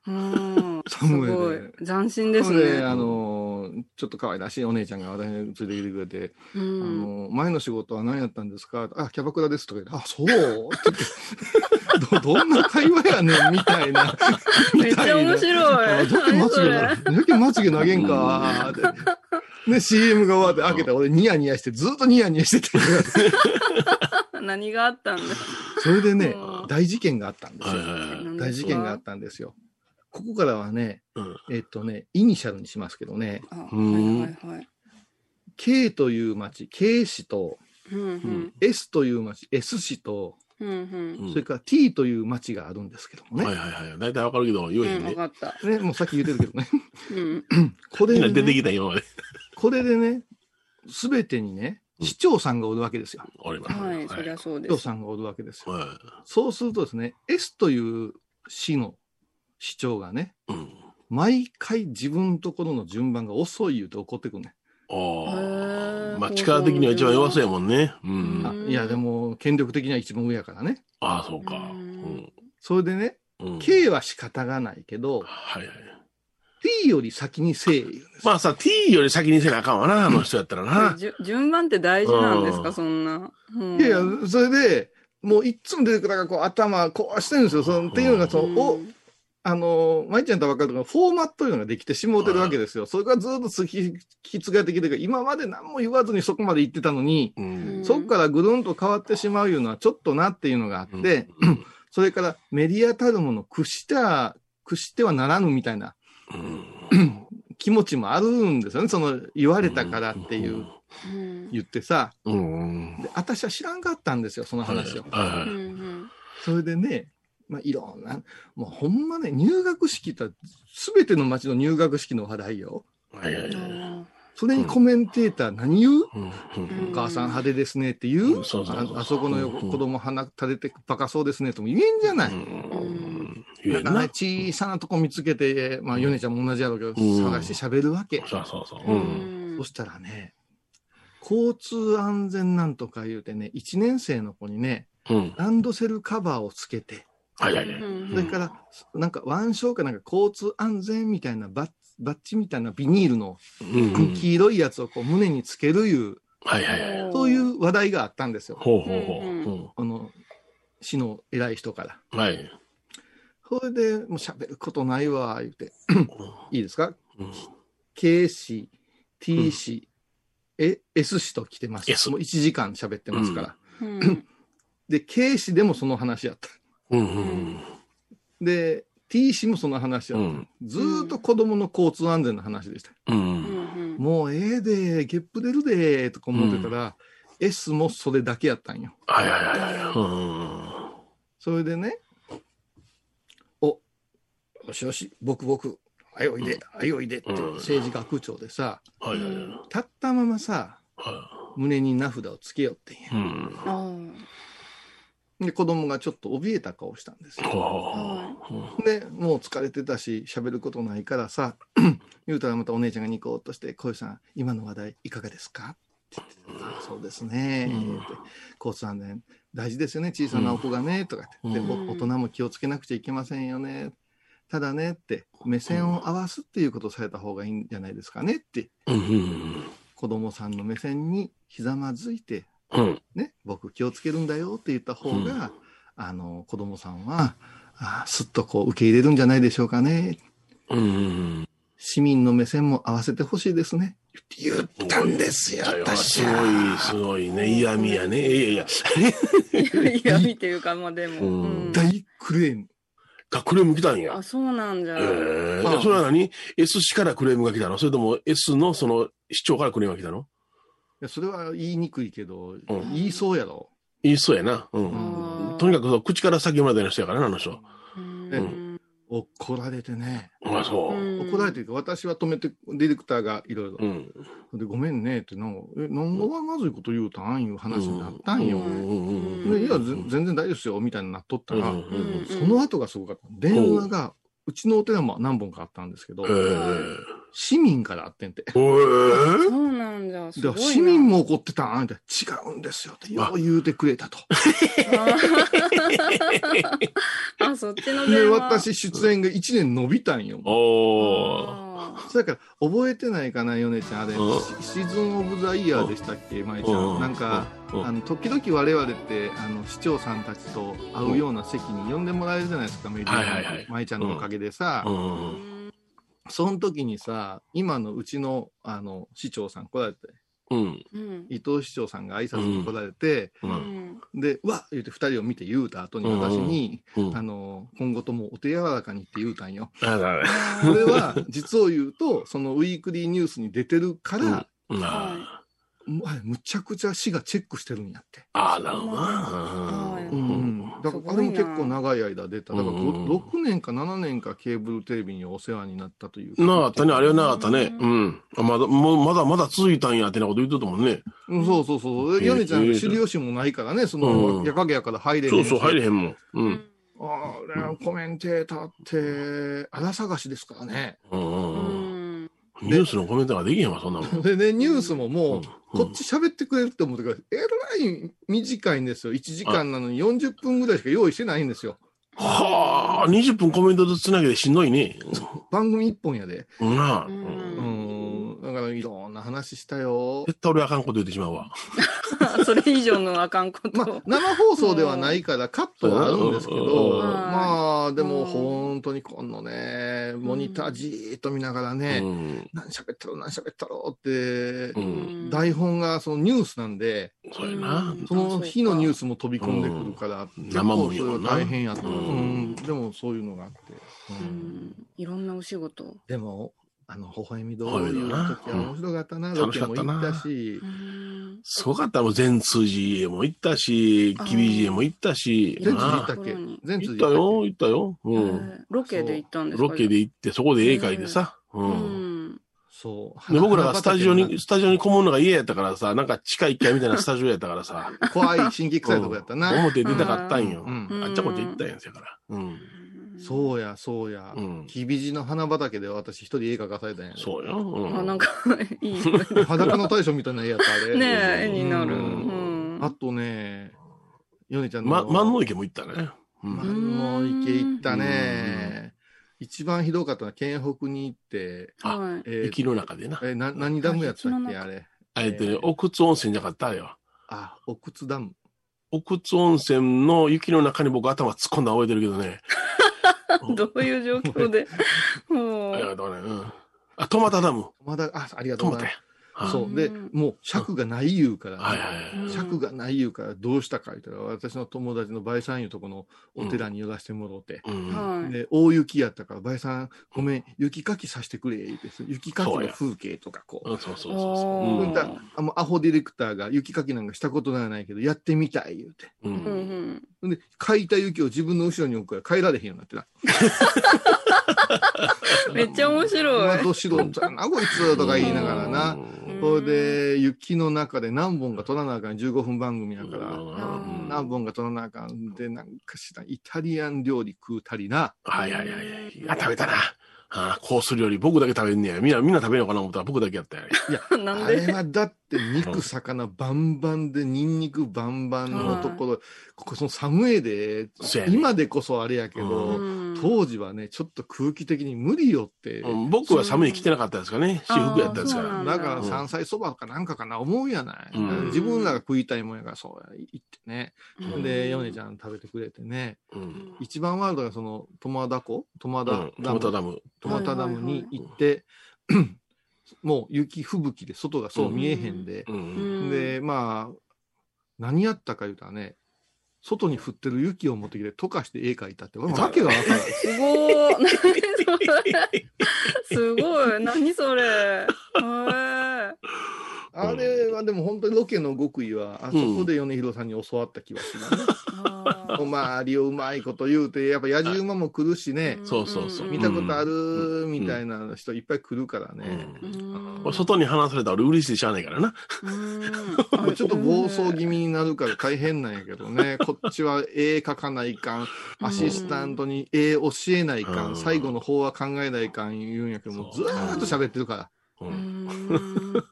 うん。すサムエでごい。斬新ですね。あのー、ちょっと可愛らしいお姉ちゃんが私に連れてきてくれて、うあん。のー、前の仕事は何やったんですか？あ、キャバクラですとか言って、あ、そう？*laughs* ど、どんな会話やねんみたいな。*laughs* めっちゃ面白い。あどけまつげどけまつげ投げんか？ーって。で、CM が終わって開けたら俺ニヤニヤして、ずっとニヤニヤしてて。*laughs* 何があったんだ？それでねう、ん大事件があったんでう。すよ。大事件があったんですよ。ここからはね、うんえっとね、イニシャルにしますけどね、あ、はうんいはいはい。K という町、K 市と、うんうん。S という町、S 市と、うんうん。うんそれから T という町があるんですけどもね。はいはいはい。大体わかるけど、言えへうんね。かった。ね、もうさっき言ってるけどね。うん。*laughs* これで、みんな出てきね、た今まで。これでね、すべてにね、うん市長さんがおるわけですよ。俺は。はい、そりゃそう市長です。さんがおるわけですよ。はそうするとですね、S という市の市長がね、い。うん。毎回自分のところの順番が遅い言うて怒ってくるね。あへあ。ーまあ力的には一番弱そうやもんね。うん。いや、でも、権力的には一番上やからね。ああ、そうか。ううん。それでね、うん。K は仕方がないけど、はいはい。T より先にせえ言うんです。まあさ、T より先にせなあかんわな、あの人やったらな。順番って大事なんですか、うんそんな。うんいやいや、それで、もういっつも出てくるから、こう頭こうしてるんですよ。そのっていうのが、その、お、あの、まいちゃんと分かるとか、フォーマットいうのができてしもうてるわけですよ。それがずっと突き、引き継がれてきてるから、今まで何も言わずにそこまで行ってたのに、うん。そこからぐるんと変わってしまういうのはちょっとなっていうのがあって、うんそれからメディアたるもの屈しては、屈してはならぬみたいなうん気持ちもあるんですよね。その言われたからっていう、うん。言ってさ。うん。で私は知らんかったんですよ、その話を。それでね、まあ、いろんな、もうほんまね、入学式ってすべての町の入学式の話題よ。はいはいはい。それにコメンテーター何言う、うんうんお母さん派手ですねって言う、うんああそこの横子供鼻垂れてバカそうですねとも言えんじゃない？うんか。小さなとこ見つけて、まあ、ヨネちゃんも同じやろうけど、うん探して喋るわけ。そうそうそう。そしたらね、交通安全なんとか言うてね、1年生の子にね、うん。ランドセルカバーをつけて、はいはいはい。うんそれから、なんか腕章かなんか交通安全みたいなバッバッジみたいなビニールのうんうん。黄色いやつをこう胸につけるいう、はいはいはい。そういう話題があったんですよ。ほうほうほう。あの、市の偉い人から。うんはい。それで、もう喋ることないわ、言って。いいですか？うん。K 氏、T 氏、え S 氏と来てます。S もう1時間喋ってますから。うんで、K 氏でもその話やった。うんうんで、T 氏もその話やった。うん。ずーっと子供の交通安全の話でした。うん。う。うんんもうええで、ゲップ出るで、とか思ってたら、S もそれだけやったんよ。はいはいはい。うん。それでね、お、よしよし、僕僕、はいおいで、はいおいでってうん政治学長でさ。立ったままさ、は胸に名札をつけよってんやで、子供がちょっと怯えた顔したんですよ。で、もう疲れてたし、喋ることないからさ、*clears throat* 言うたらまたお姉ちゃんがニコッとして、小さん、今の話題いかがですか？って言ってあそうですね、うん。って。交通安全大事ですよね、小さなお子がね、とか言って、うん。でお大人も気をつけなくちゃいけませんよね。ただねって、目線を合わすっていうことをされた方がいいんじゃないですかねって、子供さんの目線にひざまずいて、うん。ね、僕気をつけるんだよって言った方が、あの、子供さんは、あすっとこう受け入れるんじゃないでしょうかね。うんうん。市民の目線も合わせてほしいですね。言ったんですよ、私すごい、すごいね。嫌味やね。いやいや。あ。いや、見ていうか、まあでも。うんうん大クレーム。がクレーム来たんやあ、。そうなんじゃ。ええああそれは何 ?S 氏からクレームが来たの？それとも S のその市長からクレームが来たの？いやそれは言いにくいけど、ん言いそうやろ。言いそうやな。うん。とにかく口から先までの人やからな、あの人。うん怒られてね。あそう。うん怒られてるか私は止めて、ディレクターがいろいろう。ん。で、ごめんねって、なんか、え、なんがまずいこと言うたんいう話になったんよ。うんうんうんでいや、ぜ全然大丈夫ですよ、みたいになっとったら、その後がすごかった。電話が、うちのお寺も何本かあったんですけどえ、え市民からあってんて。おえそうなんじゃ。すごいな。で市民も怒ってた。んって、違うんですよって、よう言うてくれたと。あ、*laughs* そっちので、電話。私出演が1年伸びたんよ。おそれから、覚えてないかな、ヨネちゃん。あれ、うん。シシーズン・オブ・ザ・イヤーでしたっけ、舞ちゃうん。ん。なんか、うん。あの、時々我々って、あの、市長さんたちと会うような席に呼んでもらえるじゃないですか、メディア舞ちゃんのおかげでさその時にさ、今のうちの、あの、市長さん来られて、うん。うん伊藤市長さんが挨拶に来られて、う。うんんで、うわ言って二人を見て言うた後に私に、うん。あの、今後ともお手柔らかにって言うたんよ。あだこれは、実を言うと、そのウィークリーニュースに出てるから、うんあむあれむちゃくちゃ市がチェックしてるんやって。あ、なるほど。だから、あれも結構長い間出た。だから、うんご6年か7年かケーブルテレビにお世話になったという。なあったね、あれはなあったね。うん。あまだ、もう、まだまだ続いたんやってなこと言ってたもんね。うんそうそうそう。うんヨネちゃん、知る由もないからね、そうんの、やかげやから入れへんしそうそう、入れへんもん。うん。あれ、コメンテーターって、荒探しですからね。う。んニュースのコメントができへんわ、そんなもん。*laughs* でね、ニュースももう、うんこっち喋ってくれるって思ってから、えらい短いんですよ。1時間なのに40分ぐらいしか用意してないんですよ。はあ、20分コメントずつつなげてしんどいね。番組1本やで。なあ。ううんん。だからいろんな話したよ。絶対俺あかんこと言ってしまうわ。*laughs* *laughs* それ以上のあかんことまあ、生放送ではないからカットはあるんですけど、うんまあ、でもうん本当にこのね、モニターじーっと見ながらうね、ん。何喋ったろう、何喋ったろうってう、ん。台本がそのニュースなんで、その日のニュース。スも飛び込んでくるから、うん結構それは大変やった。うんうんでもそういうのがあって。いろんなお仕事。でも、あの、微笑みどう微笑みいうだな時は面白かったな、うんロケも行ったしう、んすごかったもん。全通寺へも行ったし、あーキビ寺へも行ったし。全通なあ行ったっけ？全通行ったよ、行ったよ。うえん。ーロケで行ったんですか？ロケで行って、そこで絵描いてさ。う。うんん。そう。で、僕らがスタジオ花に、スタジオにこもるのが嫌やったからさ、なんか地下1階みたいなスタジオやったからさ。畑怖い、新規臭いとこやったな。表出たかったんよ。うんうんあっちゃこっちゃ行ったんやんせやから。うん。そうや、そうやう。ん。キビジの花畑で私一人絵描かされたんや。そうよ。うん。あ、なんか、いい。裸の大将みたいな絵やった、あれ。ねえ、絵になる。ううんん。あとね、ヨネちゃんの。ま、万能池も行ったね。うん。万能池行ったね。一番ひどかったのは県北に行って、あはい。えの中でな。え、な、何ダムやったっけあれ。あえて、奥津温泉じゃなかった？あれは。あ、奥津ダム。奥津温泉の雪の中に僕頭突っ込んだの覚えてるけどね。*laughs* どういう状況で？*laughs* もあれはどうね。うん。あ、トマタダム。まだ、あ、ありがとうございます。。あそう。で、もう尺がない言うから、はいはいはい。尺がない言うからどうしたか言ったら、私の友達の倍さんいうとこのお寺に寄らせてもろて。で、大雪やったから、倍さん、ごめん、雪かきさせてくれ、言って、雪かきの風景とかこう。うんそうそうそうそう。いったあのアホディレクターが雪かきなんかしたことないけど、やってみたい言うて。うん。で、書いた雪を自分の後ろに置くから帰られへんようになってな。*laughs* めっちゃ面白い。*laughs* まあど素人やな、こいつとか言いながらな。うんそれで、雪の中で何本か撮らなあかん15分番組やから、ん何本か撮らなあかんで、なんかしら、イタリアン料理食うたりな。はいはいはいはい。あ、食べたな。あコース料理、僕だけ食べんねや。みんな、みんな食べようかな思ったら僕だけやったよ。*laughs* なんあれではだって肉、魚バンバンで、ニンニクバンバンのところ、ここその寒いで今でこそあれやけど、うん当時はね、ちょっと空気的に無理よって。うん僕は寒いに来てなかったですかね。私服やったんですから。だからうん山菜そばかなんかかな思うやない。うん自分らが食いたいもんやから、そうや、言ってね。うんで、ヨネちゃん食べてくれてね。うん。一番ワールドがその、トマダ湖トマダうん。トダム。マタダム。トマタダムに行って、*clears throat* もう雪吹雪で外がそう見えへんでう、。うんんで、まあ、何やったか言うたらね、外に降ってる雪を持ってきて溶かして絵描いたって、わけがわからな *laughs* い。*laughs* *laughs* すごい。何それ。すごい。何それ。あれはでも本当にロケの極意は、あそこで米広さんに教わった気がするな、あおまわりをうまいこと言うて、やっぱ野じ馬も来るしね。ー、そうそうそう。見たことあるうんみたいな人いっぱい来るからね。うん。俺外に放されたら俺嬉しいでしゃあないからな。うん。ちょっと暴走気味になるから大変なん。やけどね、こっちは絵描かないかん、アシスタントに絵教えないかうん。ん、最後の方は考えないかん。言うん。やけど、もうずーっと喋ってるから。う。うんん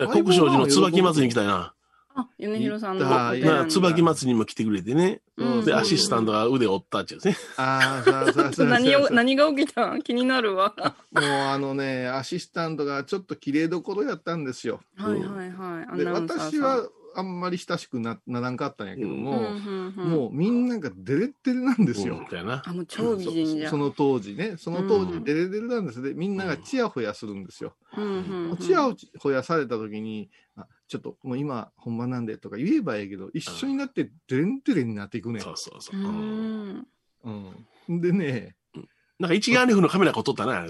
*laughs* 国商寺の椿祭りに来たいな。あ、米広さんの行ったお寺にな椿祭りにも来てくれてね。うんで、アシスタントが腕を折ったっちゅうね。ああ、そうそうそう *laughs* 何を、そう何が起きた？ん *laughs* 気になるわ。はもうあのね、アシスタントがちょっと綺麗どころやったんですよ。いはいはい。で、アナウンサーさん私はあんまり親しくなならんかったんやけども、もうみんながデレッデレなんですよ。あ、もう超美人じゃん。その当時ね、その当うん時デレデレなんですで、みんながチヤホヤするんですよ。うんうんうんチヤホヤされた時に、あちょっともう今本番なんでとか言えばええけど、一緒になってデレンデレになっていくねそうそうそうう。ん。うん。でね、なんか一眼レフのカメラこう撮ったな。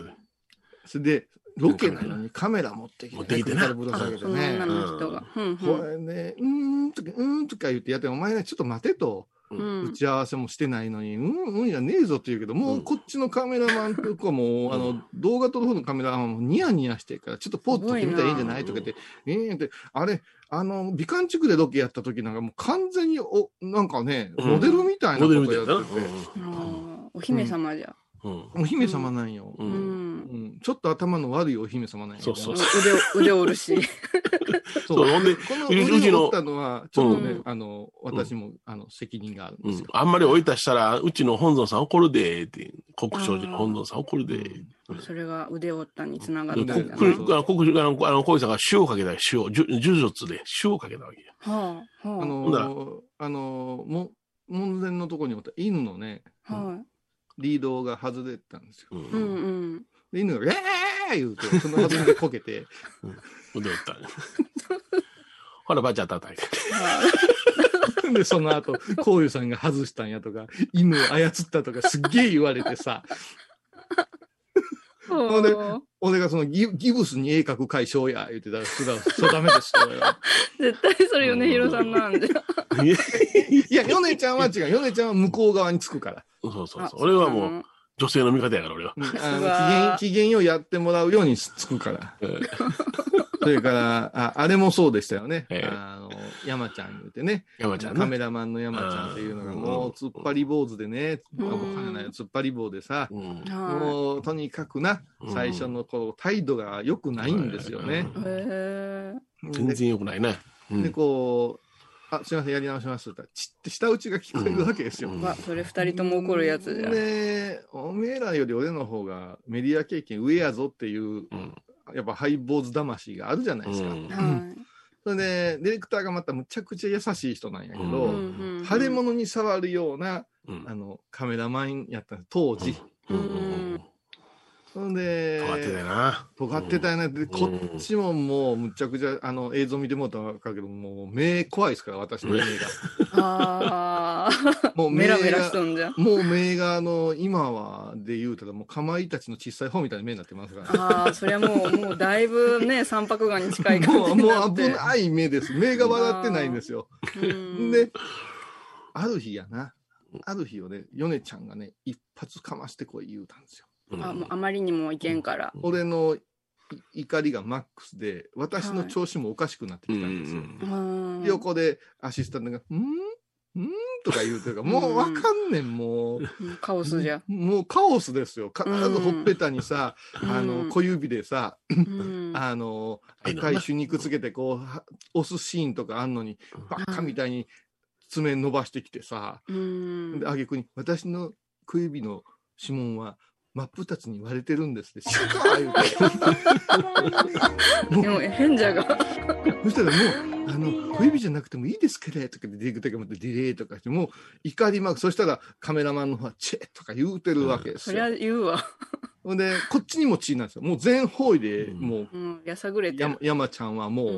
それで、ロケなのにカメラ持ってきて、持ってきてな首からぶら下げてその女ね。の人が。うんこれね、うーんとか、うーんとか言ってやって、お前ね、ちょっと待てと。うん打ち合わせもしてないのに、うん、うんやねえぞって言うけど、もうこっちのカメラマンとかも、*laughs* あの、動画撮る方のカメラマンもニヤニヤしてるから、ちょっとポーズ撮ってみたらいいんじゃない？とか言って、ええって、あれ、あの、美観地区でロケやった時なんかもう完全に、お、なんかね、うんモデルみたいなモことデルみたいな。やってて、お姫様じゃ。うん。お姫様なんよ。う。うん。うんん、ちょっと頭の悪いお姫様なんやけどそうそう腕を、腕折るし。*laughs* そう、ほんで、この腕を折ったのは、ちょっとね、うんあの、私も、あの、責任があるんうんですよ。、あんまり置いたしたら、うちの本尊さん怒るで、って、国商寺の本尊さん怒るで。それが腕折ったにつながっでたんだ国な。あの国あの、あの、小井さんが塩をかけたよ塩、呪呪術で塩をかけたわけよ。はあ、はああ、の、あの、も、門前のところにおった犬のね、はリードが外れてたんですよ。うん。い。うん。犬が、えー！言うて、その外れでこけて、腕折った。ほら、ばちゃ叩いて。はで、その後、こういうさん。が外したん。やとか、犬を操ったとか、すっげえ言われてさ、ほん。で俺がそのギギブスに絵描く会将や、言ってたら、それはそうダメですよ。絶対それ米広さん。なん。で。いやいや、ヨネちゃん。は違う。ヨネちゃん。は向こう側につくから。そうそうそう。俺はもう、女性の味方やから、俺は。機嫌、機嫌をやってもらうようにつくから。えーそれから、ああれもそうでしたよね。ええあの、山ちゃん言うてね。山ちゃんね。カメラマンの山ちゃんっていうのが、うんもう突っ張り坊主でね、突っ張り棒でさ、うんはもうとにかくな、うん最初のこう態度が良くないんですよね。全然良くないね。でこう、あ、すいません、やり直します。って言ったら、チって舌打ちが聞こえるわけですよ。うん。それ二人とも怒るやつじゃん。で、おめえらより俺の方がメディア経験上やぞっていう、うん。やっぱハイボーズ魂があるじゃないですか。うん。はそれで、ディレクターがまたむちゃくちゃ優しい人なんやけど、い。うん。うん。腫れ物に触るような、うん。あの、カメラマンやったんです当時。うん。うんそんで、変わってたよな。尖ってたよね。で、こっちももう、むちゃくちゃ、あの、映像見てもらったら分かるけど、もう、目怖いですから、私の目が。ああ。もう目が、メラメラしとんじゃん。もう目が、あの、今は、で言うたら、もう、かまいたちの小さい方みたいな目になってますから。ああ、それはもう、もうだいぶね、三白眼に近い感もう、じにもなって。う危ない目です。目が笑ってないんですよ。うんで、ある日やな。ある日をね、ヨネちゃんがね、一発かましてこい言うたんですよ。うん。あもうあまりにもいけんから。俺のい怒りがマックスで、私の調子もおかしくなってきたんですよ。うん横でアシスタントが、ん？ん？とか言うてるから、もうわかんねん、もう。うんカオスじゃ。もうカオスですよ。必ずほっぺたにさ、うん。あの、小指でさ、うん。*laughs* あの、赤い手肉つけてこう、は押すシーンとかあんのに、ばっかみたいに爪伸ばしてきてさ、うん。で、あげくに、私の小指の指紋は、真っ二つに割れてるんですって、*laughs* シュッー言うて。でも、変じゃが。そしたらもう、あの、小指じゃなくてもいいですけど、とかで、ディレクターがまたディレイとかして、もう怒りまく、そしたらカメラマンの方は、チェとか言うてるわけですよ。そりゃ言うわ。ほんで、こっちにも血なんですよ。もう全方位で、うんもう、うん、やさぐれて山る。山ちゃんはもうう、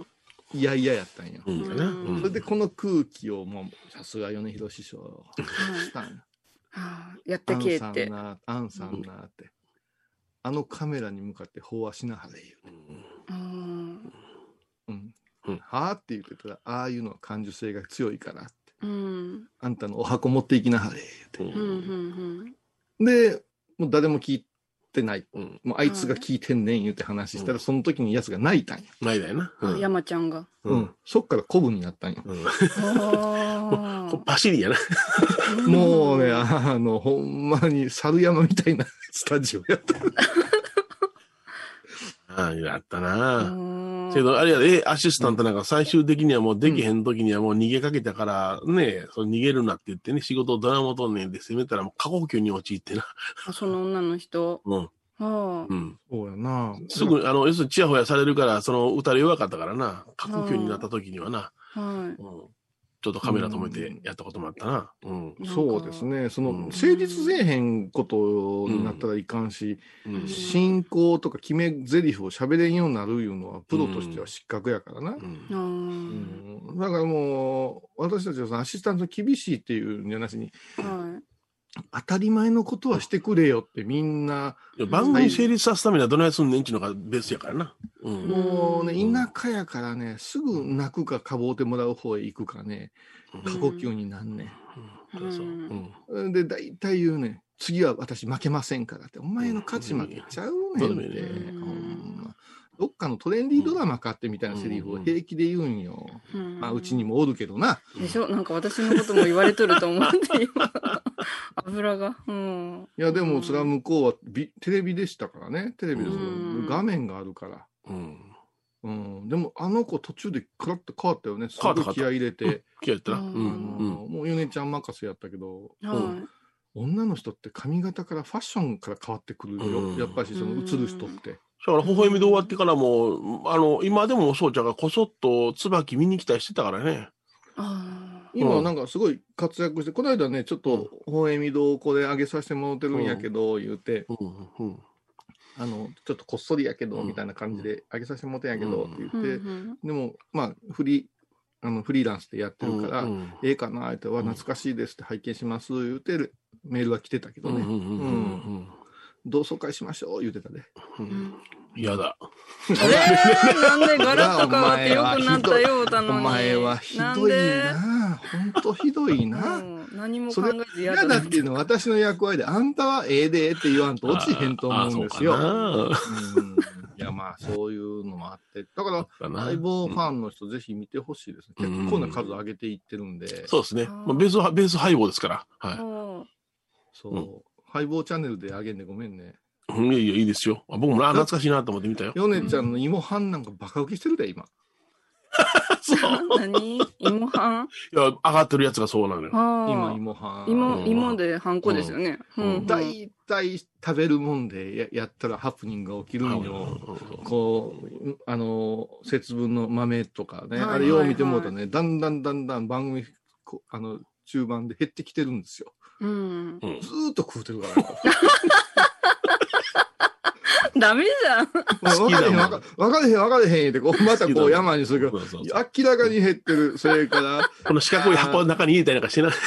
んいやいややったんや。うんそれで、この空気を、もう、さすが米広師匠、はいしたんや。はあやってアンさけって。んな、アンさんなって。あのカメラに向かって飽和しなはれ言う。うんうん。うんはあって言ってたら、ああいうのは感受性が強いからって。うんあんたのお箱持っていきなはれ言うて。うんうんで、もう誰も聞いてない。うん。もうあいつが聞いてんねん言うて話したら、その時に奴が泣いたんや。ないだよな。うん。あ山ちゃんが。うん。そっから古文になったんや。うん。あこパ *laughs* シリやな。あもうね、あの、ほんまに猿山みたいなスタジオやった。*laughs* ああ、やったな。うんけど、あれやで、えアシスタントなんか最終的にはもうできへん時にはもう逃げかけたから、ね、その逃げるなって言ってね、仕事をドラマとんねんで攻めたらもう過呼吸に陥ってな。あその女の人？うん。はあうん。そうやな。すぐ、あの、要するにチヤホヤされるから、その歌で弱かったからな。過呼吸になった時にはな。はうん。ちょっとカメラ止めてやったこともあったな。うん。い。そうですね。その、うん成立せえへんことになったらいかんし、うん。進行とか決め台詞を喋れんようになるいうのは、プロとしては失格やからな。うんう。うんんだからもう、私たちはさ、アシスタント厳しいっていうんじゃなしに、は当たり前のことはしてくれよってみんな、いや番組成立さすためにはどないすんねんっちのがベースやからな。うん。もうね、うん。田舎やからね、すぐ泣くかかぼうてもらう方へ行くかね、過呼吸になんねうん。で、大体言うね、次は私負けませんからって、お前の勝ち負けちゃうねんって、うん。ほん。まどっかのトレンディードラマかってみたいなセリフを平気で言うんよ。い。まあ、うちにもおるけどな。でしょ？なんか私のことも言われとると思って、今。*laughs* 油が。うん。いや、でも、それは向こうはビテレビでしたからね。テレビでそのうん画面があるから。うん。うん。でも、あの子途中でカラッと変わったよね。す変わったごい気合い入れて。気合いったな。ううんもう、ヨネちゃん任せやったけど、は女の人って髪型からファッションから変わってくるよ。うんやっぱりその映る人って。だから、微笑みで終わってからも、あの、今でもそうちゃんがこそっと椿見に来たりしてたからね。い。あ今うんなんかすごい活躍して、この間ね、ちょっと、微笑み堂これ上げさせてもらってるんやけど、言うて、うん。うん。あの、ちょっとこっそりやけど、うんみたいな感じで上げさせてもらってんやけど、うんって言って、でも、まあ、フリー、あの、フリーランスでやってるから、うんええかなって、わ、うん懐かしいですって拝見します、言うてるメールが来てたけどね。うんうんうんうん同窓会しましょう言うてたで。うん嫌だ。えー、なんでガラッと変わって良くなったようたのに。お前はひどいな。ほんとひどいな。うん何もそれ考えず嫌嫌だだっていうのは私の役割で、あんたはええでって言わんと落ちへんと思うんですよ。ああそうかうんいや、まあ、そういうのもあって。だから、な。だな相棒ファンの人、ぜひ見てほしいですね。うん結構な数上げていってるんで。そうですね。あーまあベースは、ベース配合ですから。はい。うんそう。うんハイボーチャンネルで上げんでごめんね。うんいやいや、いいですよ。あ僕もな懐かしいなと思って見たよ。ヨネちゃんの芋飯なんかバカ受けしてるで、今。*laughs* そう。何？芋飯いや、上がってるやつがそうなのよ。今、あ芋飯。芋、うん芋でハンコですよね。うんうんうん大体食べるもんでややったらハプニングが起きるんよ。こう、うあの、節分の豆とかね、はいあれよう見てもうとね、だんだんだんだん番組、こあの、中盤で減ってきてるんですよ。うん。うんずーっと食うてるから。*laughs* ダメじゃん。分かれへん、分かれへん、分かれへんって、こう、またこう山にするけど、明らかに減ってる。それから、この四角い箱の中に入れたりなんかしてな。*laughs*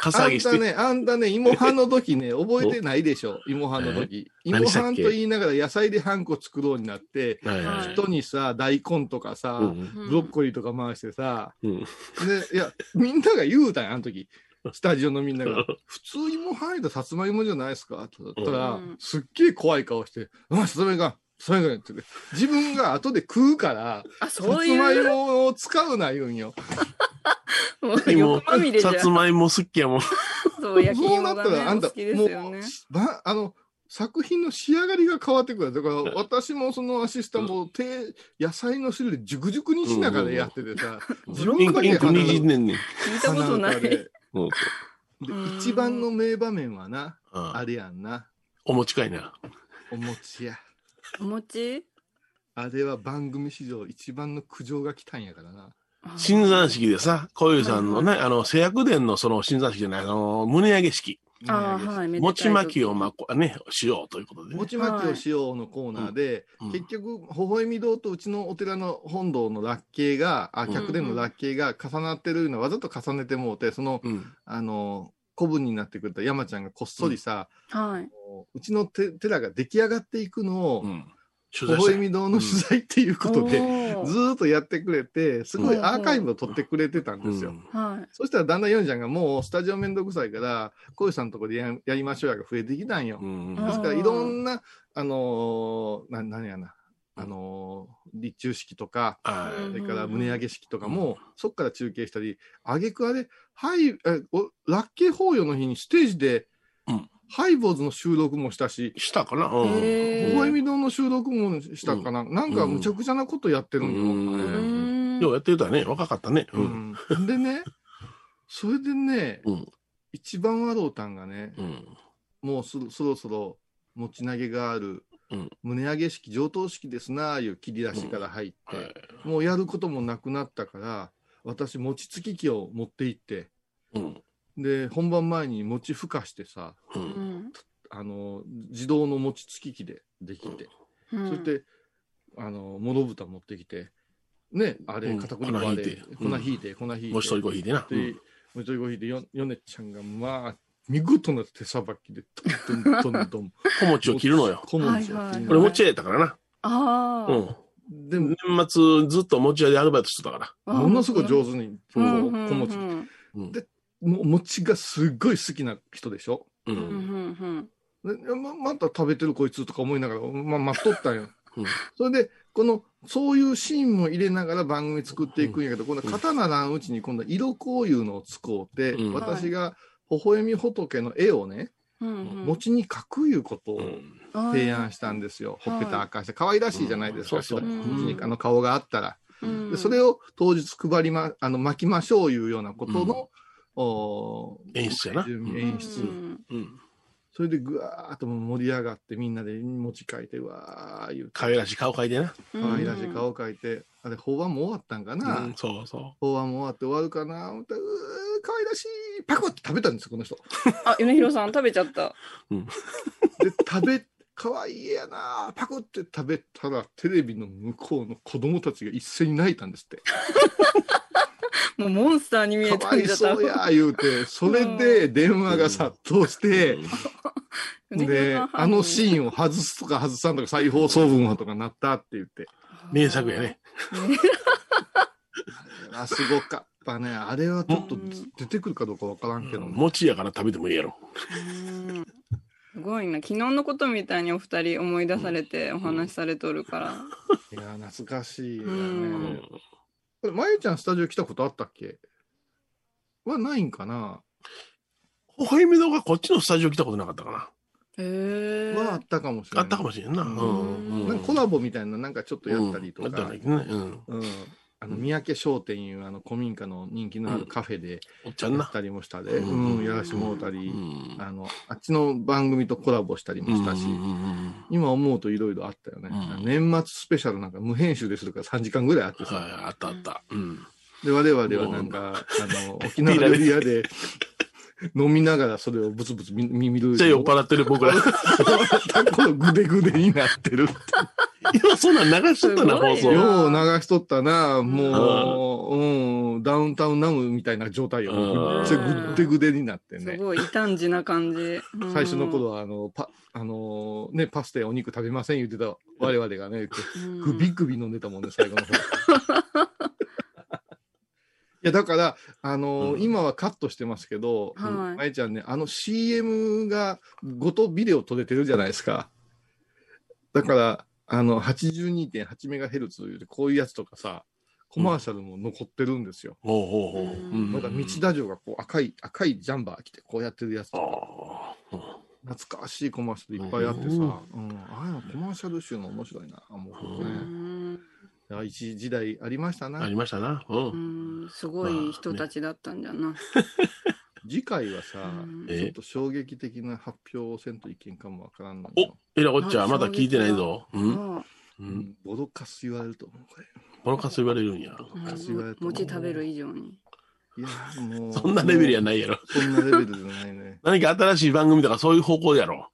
かさあ上げして。んたね、あんたね、芋飯の時ね、覚えてないでしょ、芋飯の時。芋何したっけ？飯と言いながら野菜でハンコ作ろうになって、はいはいはい人にさ、大根とかさ、うんブロッコリーとか回してさ、うんで、いや、みんなが言うたんや、あの時。*laughs* スタジオのみんなが。普通芋入ったさつまいもじゃないですか？って言ったら、うんすっげえ怖い顔して、あ、さつまいもが、さつまいもがって言って自分が後で食うから、あ、さそういつまいうう。もを使うな言うんよ。もう横まみれじゃさつん。まいも好きやもん。そう、焼きそう芋がね、なったら、あんた、もうばあの、作品の仕上がりが変わってくる。だから、私もそのアシスタントも、手、野菜の種類熟々にしながらやっててさ、自分インク、インク鼻にじんねんねん。聞いたことない。でうんでうん一番の名場面はな、ああれやんな、お持ち帰りな。お餅や。お餅？あれは番組史上一番の苦情が来たんやからな。新山式でさ、小遊さんのね、あの、製薬殿のその新山式じゃない、あの、胸上げ式。ああ、はい。餅巻きをまこ、ね、しようということでね。餅巻きをしようのコーナーで、うん結局、微笑み堂とうちのお寺の本堂のラッキーが、あ、うん客殿のラッキーが重なってるのをわざと重ねてもうて、その、うん。あの、古文になってくれた山ちゃんがこっそりさ、はい。うちのて寺が出来上がっていくのを、うん。微取材した笑み堂の取材っていうことで、ずーっとやってくれて、すごいうん。アーカイブを取ってくれてたんですよ。はい。そしたらだんだんヨンちゃんがもうスタジオめんどくさいから、小石さんのとこでややりましょうやが増えてきたんよ。うん。うん。ですからいろんな、あのーな、何やな、あのー立中式とか、はい。それから胸上げ式とかも、そっから中継したり、あげくあれ、はい、えおラッキー法要の日にステージで、うんハイボーズの収録もしたし、したかなうん。へー微笑み堂の収録もしたかな、なんかむちゃくちゃなことやってるんよ。うようやってたね。若かったね。う。うんん、でね、それでね、うん。一番笑うたんがね、うん。もうそろそろそろ持ち投げがある、うん胸上げ式、上等式ですなあいう切り出しから入って、はい。もうやることもなくなったから、私、餅つき機を持って行って、うん。で、本番前に餅ふかしてさ、う。うんん。あの、自動の餅つき機でできて、うんそして、あの、物豚持ってきて、ね、あれ、うん片栗粉あれ、粉粉引いて引いて、粉引いて。もしとりコーヒーでな。もう一人コーヒーでよ、ヨネちゃんが、まあ、見事な手さばきで、トントントントン。小餅を切るのよ。小餅をはいはいこれ餅屋やったからな。ああ。うん。でも、年末ずっと餅屋でアルバイトしてたから。ものすごい上手に、こううんうん小餅。うんうんでもう餅がすっごい好きな人でしょ？う。うんんうんでままた食べてるこいつとか思いながら、まあ、待っとったんよ。うんそれで、この、そういうシーンも入れながら番組作っていくんやけど、今度刀ならんうちに今度は色こういうのを使うて、うん私が微笑み仏の絵をね、うんうん餅に描くいうことをうん。提案したんですよ。ほっぺた赤して。可愛らしいじゃないですか。うんそうそう餅にあの顔があったら。うんでそれを当日配りま、あの、巻きましょういうようなことの、演出やな。演出。うんうん。それでぐわーっと盛り上がってみんなで餅書いてわー言うて。可愛らしい顔描いてな。可愛らしい顔描いて、あれ、法案も終わったんかな、うん、そうそ法案も終わって終わるかな？思ったらうー、可愛らしいパクって食べたんですよ、この人。*laughs* あ、米広さん食べちゃった。で、食べ、可愛い絵やなパクって食べたら、テレビの向こうの子供たちが一斉に泣いたんですって。*laughs* もうモンスターに見えかわいたんじゃったそうや言うて、それで電話が殺到して、で、あのシーンを外すとか外さんとか再放送分はとかなったって言って。名作やね。あ、すごかったね。あれはちょっとうん出てくるかどうかわからんけどね。餅やから食べてもいいやろ。うんすごいな。昨日のことみたいにお二人思い出されてお話しされとるから。いや、懐かしいようねん。これ、まゆちゃんスタジオ来たことあったっけ？はないんかな？微笑みのがこっちのスタジオ来たことなかったかな。へえ。はあったかもしれない。あったかもしれんな。うんうんなんかコラボみたいななんかちょっとやったりとかうんあった。ね。うん。うん。あの、三宅商店いうあの古民家の人気のあるカフェでおっちゃんな。やったりもしたで、ううんん、やらしてもらったりう、んあの、あっちの番組とコラボしたりもしたし今思うといろいろあったよね。うん年末スペシャルなんか無編集でするから3時間ぐらいあってさ。あったあった。うん。で、我々はなんか、あの、沖縄料理屋で *laughs* 飲みながらそれをブツブツ見る。じゃあ酔っ払ってる僕ら。*laughs* このグデグデになってる。今そんなん流しとったな、放送。よう流しとったな、もう、うん、ダウンタウンナムみたいな状態よ。うんめっちゃグッデグデになってね。すごい異端児な感じ。うん最初の頃は、あの、パ、あのね、パスタやお肉食べません言ってた我々がね、うんグビグビ飲んでたもんね、最後の方。*laughs* いや、だから、あのうん今はカットしてますけど、はいまえちゃんね、あの CM がごとビデオ撮れてるじゃないですか。だから、あの、82.8メガヘルツでこういうやつとかさ、コマーシャルも残ってるんですよ。ほうほうほう。うんまだ道田城がこう赤い、赤いジャンバー着てこうやってるやつとか、ああ。懐かしいコマーシャルいっぱいあってさ、ううんん、ああいうのコマーシャル集の面白いな、思うね。んいや一時代ありましたな。ありましたな。う。うんんすごい人たちだったんじゃな。*laughs* 次回はさ、うんちょっと衝撃的な発表をせんといけんかもわからんのおよ。、えらこっちゃ、まだ聞いてないぞ。うん？あう。うん？ん、ボロカス言われると思う、これ。このカス言われるんや。言われる餅食べる以上に。いや、もう。*laughs* そんなレベルやないやろ。そんなレベルじゃないね。*laughs* 何か新しい番組とかそういう方向やろ。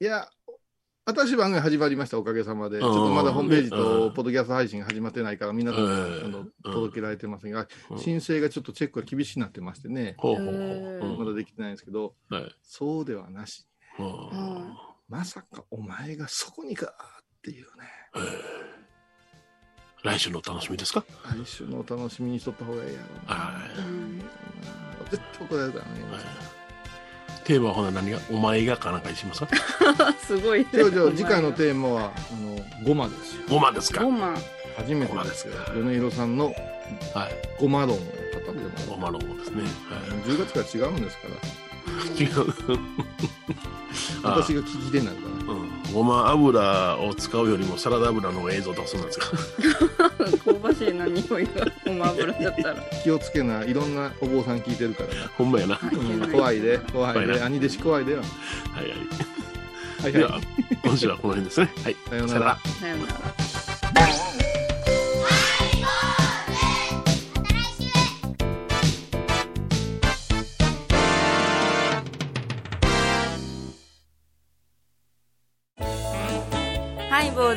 いや、新しい番組始まりました、おかげさまで。んちょっとまだホームページうん。とポッドキャスト配信が始まってないから、皆さん、うんあの届けられてませんが、うん。申請がちょっとチェックが厳しくなってましてね、まだできてないんですけど。そうではなし。うん。まさかお前がそこにかっていうね。来週のお楽しみですか？来週のお楽しみにしとった方がいいやろ。絶対怒られるからね。テーマはほな何がお前がかなんかにしますか？*laughs* すごい。じゃ次回のテーマは、あの、ゴマですよ。ごまですか？ごま。初めてですよ。米広さんのはい。ゴマ論を語ってもごまの方ですね。は10月から違うんですから。い。*laughs* 違う。あ *laughs* 私が聞き手になん。ごま油を使うよりもサラダ油の方が映像出すんですか？香ばしいな匂いがごま油だったら。*laughs* 気をつけな、いろんなお坊さん聞いてるからな。ほんまやな。はうん、怖いで、怖いで。兄弟子怖いでよ。いはい。はいは。ではい今週はこの辺ですね。はい。さようなら。さよなら。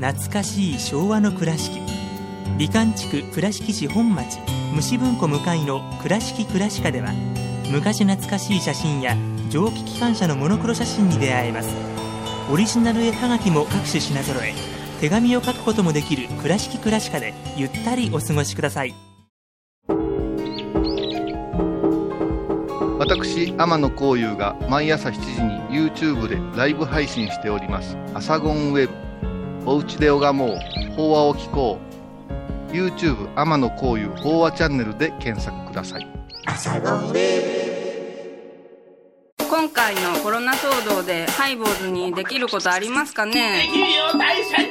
懐かしい昭和の倉敷美観地区倉敷市本町虫文庫向かいの「倉敷倉歯科」では昔懐かしい写真や蒸気機関車のモノクロ写真に出会えますオリジナル絵はがきも各種品揃え手紙を書くこともできる「倉敷倉歯科」でゆったりお過ごしください私、天野幸雄が毎朝7時に YouTube でライブ配信しております。アサゴンウェブ。おうちで拝もう。法話を聞こう。YouTube 天野幸雄法話チャンネルで検索ください。今回のコロナ騒動でハイボーズにできることありますかね？できるよ大社じ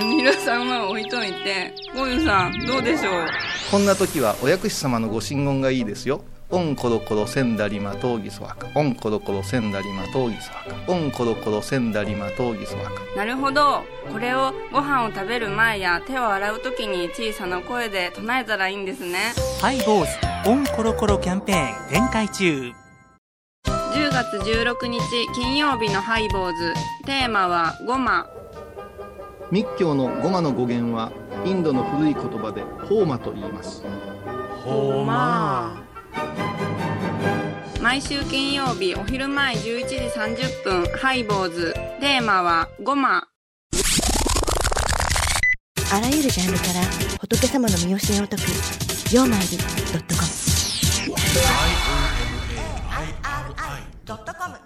ゃ皆さんは置いといてゴユさんどうでしょう？こんな時はお薬師様のご神言がいいですよ。オンコロコロセンダリマトウギソワカ。オンコロコロセンダリマトウギソワカ。オンコロコロセンダリマトウギソワカ。なるほど。これをご飯を食べる前や手を洗う時に小さな声で唱えたらいいんですね。ハイボーズオンコロコロキャンペーン展開中。10月16日金曜日のハイボーズ。テーマはごま。密教のゴマの語源はインドの古い言葉でホーマと言います。ほま毎週金曜日お昼前11時30分ハイボーズ。テーマはゴマあらゆるジャンルから仏様の身教えを解く「曜マイり .com」「IOMAI.com」